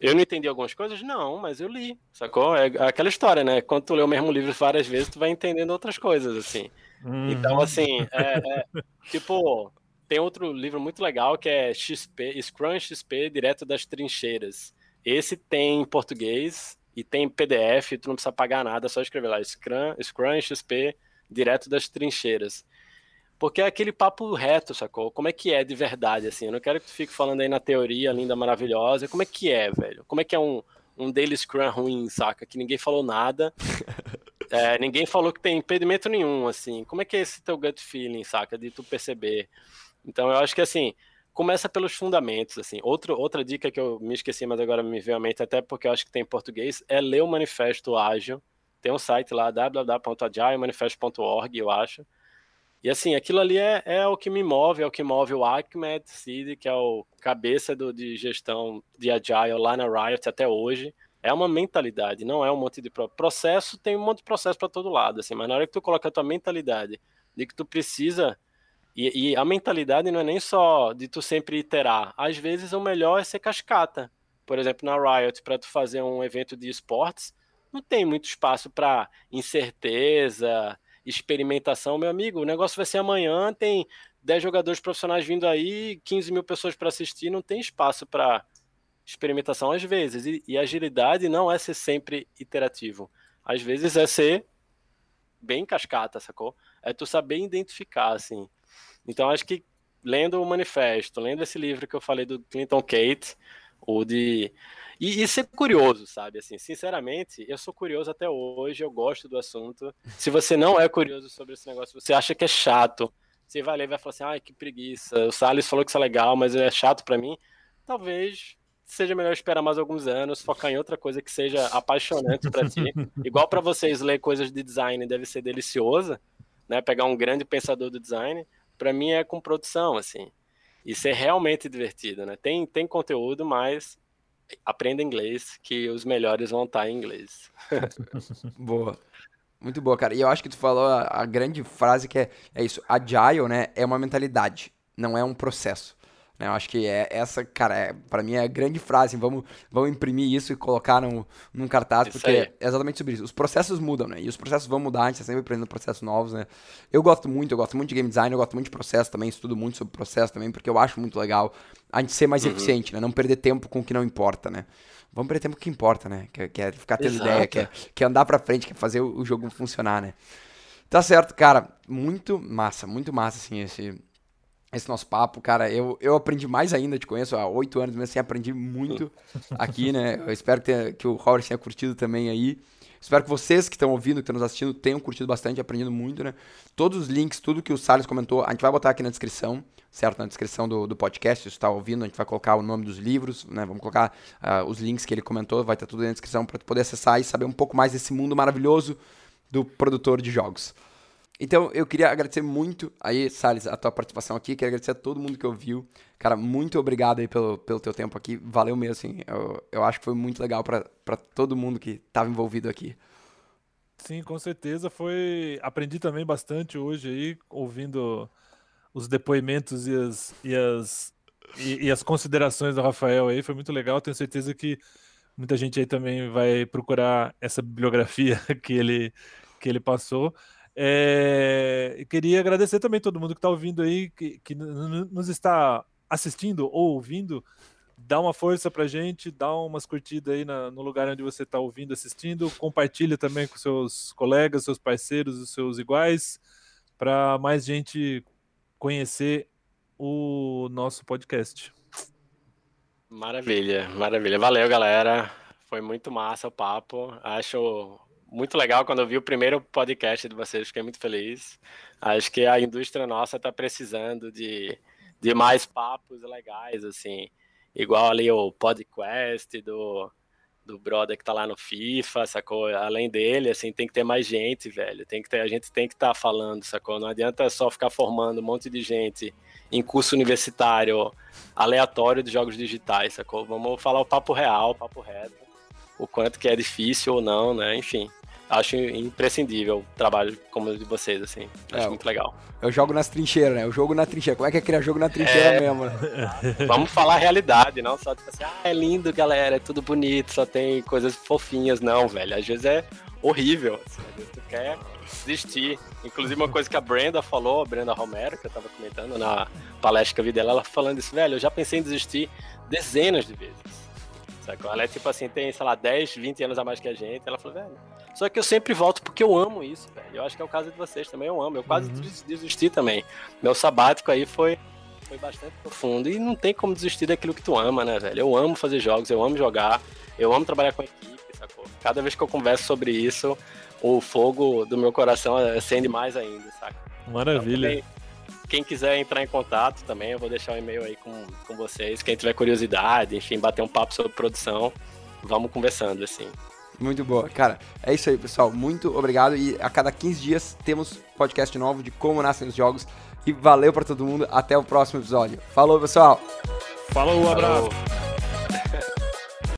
eu não entendi algumas coisas? Não, mas eu li, sacou? É aquela história, né? Quando tu lê o mesmo livro várias vezes, tu vai entendendo outras coisas, assim. Uhum. Então, assim, é, é, tipo, tem outro livro muito legal que é XP, Scrum XP, direto das trincheiras. Esse tem em português e tem PDF, tu não precisa pagar nada, é só escrever lá Scrum, Scrum XP, direto das trincheiras. Porque é aquele papo reto, sacou? Como é que é de verdade, assim? Eu não quero que tu fique falando aí na teoria linda, maravilhosa. Como é que é, velho? Como é que é um, um daily scrum ruim, saca? Que ninguém falou nada. É, ninguém falou que tem impedimento nenhum, assim. Como é que é esse teu gut feeling, saca? De tu perceber. Então, eu acho que, assim, começa pelos fundamentos, assim. Outro, outra dica que eu me esqueci, mas agora me veio à mente, até porque eu acho que tem em português, é ler o Manifesto Ágil. Tem um site lá, www.agilemanifesto.org, eu acho e assim, aquilo ali é, é o que me move, é o que move o Ahmed Sid, que é o cabeça do, de gestão de Agile lá na Riot até hoje. É uma mentalidade, não é um monte de processo, tem um monte de processo para todo lado, assim, mas na hora que tu coloca a tua mentalidade de que tu precisa e, e, a mentalidade não é nem só de tu sempre iterar. Às vezes o melhor é ser cascata. Por exemplo, na Riot, para tu fazer um evento de esportes, não tem muito espaço para incerteza, experimentação, meu amigo, o negócio vai ser amanhã, tem 10 jogadores profissionais vindo aí, 15 mil pessoas para assistir, não tem espaço para experimentação às vezes. E, e, agilidade não é ser sempre iterativo. Às vezes é ser bem cascata, sacou? É tu saber identificar, assim. Então acho que lendo o manifesto, lendo esse livro que eu falei do Clinton Kate, ou de e, e ser curioso, sabe? Assim, sinceramente, eu sou curioso até hoje, eu gosto do assunto. Se você não é curioso sobre esse negócio, você acha que é chato, você vai ler e vai falar assim, ai, que preguiça, o Salles falou que isso é legal, mas é chato para mim. Talvez seja melhor esperar mais alguns anos, focar em outra coisa que seja apaixonante para ti. Igual para vocês ler coisas de design deve ser deliciosa, né? Pegar um grande pensador do design, para mim é com produção, assim. E ser realmente divertido, né? Tem, tem conteúdo, mas aprenda inglês, que os melhores vão estar em inglês. boa. Muito boa, cara. E eu acho que tu falou a, a, grande frase que é, é isso. Agile, né, é uma mentalidade, não é um processo. Né? Eu acho que é essa, cara, é, para mim é a grande frase. Vamos, vamos imprimir isso e colocar num, num cartaz, isso porque aí. é exatamente sobre isso. Os processos mudam, né? E os processos vão mudar, a gente tá sempre aprendendo processos novos, né? Eu gosto muito, eu gosto muito de game design, eu gosto muito de processo também, estudo muito sobre processo também, porque eu acho muito legal a gente ser mais uhum. eficiente, né? Não perder tempo com o que não importa, né? Vamos perder tempo com o que importa, né? Que, que é ficar tendo Exato. ideia, que é, que é andar pra frente, que é fazer o, o jogo funcionar, né? Tá certo, cara. Muito massa, muito massa, assim, esse, esse nosso papo, cara. Eu, eu aprendi mais ainda, te conheço há oito anos, mas assim, aprendi muito aqui, né? Eu espero que, tenha, que o Robert tenha curtido também aí. Espero que vocês que estão ouvindo, que estão nos assistindo, tenham curtido bastante, aprendido muito, né? Todos os links, tudo que o Salles comentou, a gente vai botar aqui na descrição, certo? Na descrição do, do podcast, se você está ouvindo, a gente vai colocar o nome dos livros, né? Vamos colocar uh, os links que ele comentou, vai estar tudo na descrição para poder acessar e saber um pouco mais desse mundo maravilhoso do produtor de jogos. Então, eu queria agradecer muito aí, Salles, a tua participação aqui. Queria agradecer a todo mundo que ouviu. Cara, muito obrigado aí pelo, pelo teu tempo aqui. Valeu mesmo, assim. Eu, eu acho que foi muito legal para todo mundo que estava envolvido aqui. Sim, com certeza. Foi. Aprendi também bastante hoje aí, ouvindo os depoimentos e as, e as, e, e as considerações do Rafael aí. Foi muito legal. Tenho certeza que muita gente aí também vai procurar essa bibliografia que ele, que ele passou. É, queria agradecer também todo mundo que está ouvindo aí, que, que nos está assistindo ou ouvindo. Dá uma força pra gente, dá umas curtidas aí na, no lugar onde você está ouvindo, assistindo. Compartilha também com seus colegas, seus parceiros, os seus iguais, para mais gente conhecer o nosso podcast. Maravilha, maravilha. Valeu, galera. Foi muito massa o papo. Acho muito legal quando eu vi o primeiro podcast de vocês, fiquei muito feliz. Acho que a indústria nossa está precisando de, de mais papos legais, assim, igual ali o podcast do, do brother que tá lá no FIFA, sacou? Além dele, assim, tem que ter mais gente, velho. Tem que ter, a gente tem que estar tá falando, sacou? Não adianta só ficar formando um monte de gente em curso universitário aleatório de jogos digitais, sacou? Vamos falar o papo real, o papo reto, o quanto que é difícil ou não, né? Enfim acho imprescindível o trabalho como de vocês, assim. Acho é, muito legal. Eu jogo nas trincheiras, né? Eu jogo na trincheira. Como é que é criar jogo na trincheira é... mesmo, né? Vamos falar a realidade, não só tipo assim, ah, é lindo, galera, é tudo bonito, só tem coisas fofinhas. Não, velho. Às vezes é horrível. Assim, às vezes tu quer desistir. Inclusive, uma coisa que a Brenda falou, a Brenda Romero, que eu tava comentando na palestra que eu vi dela, ela falando isso, velho, eu já pensei em desistir dezenas de vezes. Sacou? Ela é tipo assim, tem, sei lá, 10, 20 anos a mais que a gente. Ela falou, velho. Só que eu sempre volto porque eu amo isso, velho. Eu acho que é o caso de vocês também, eu amo. Eu quase uhum. desisti também. Meu sabático aí foi, foi bastante profundo. E não tem como desistir daquilo que tu ama, né, velho? Eu amo fazer jogos, eu amo jogar, eu amo trabalhar com equipe, sacou? Cada vez que eu converso sobre isso, o fogo do meu coração acende mais ainda, saca? Maravilha. Então, quem quiser entrar em contato também, eu vou deixar o um e-mail aí com, com vocês. Quem tiver curiosidade, enfim, bater um papo sobre produção, vamos conversando, assim. Muito boa. Cara, é isso aí, pessoal. Muito obrigado. E a cada 15 dias temos podcast novo de como nascem os jogos. E valeu para todo mundo. Até o próximo episódio. Falou, pessoal. Falou, um abraço. Falou.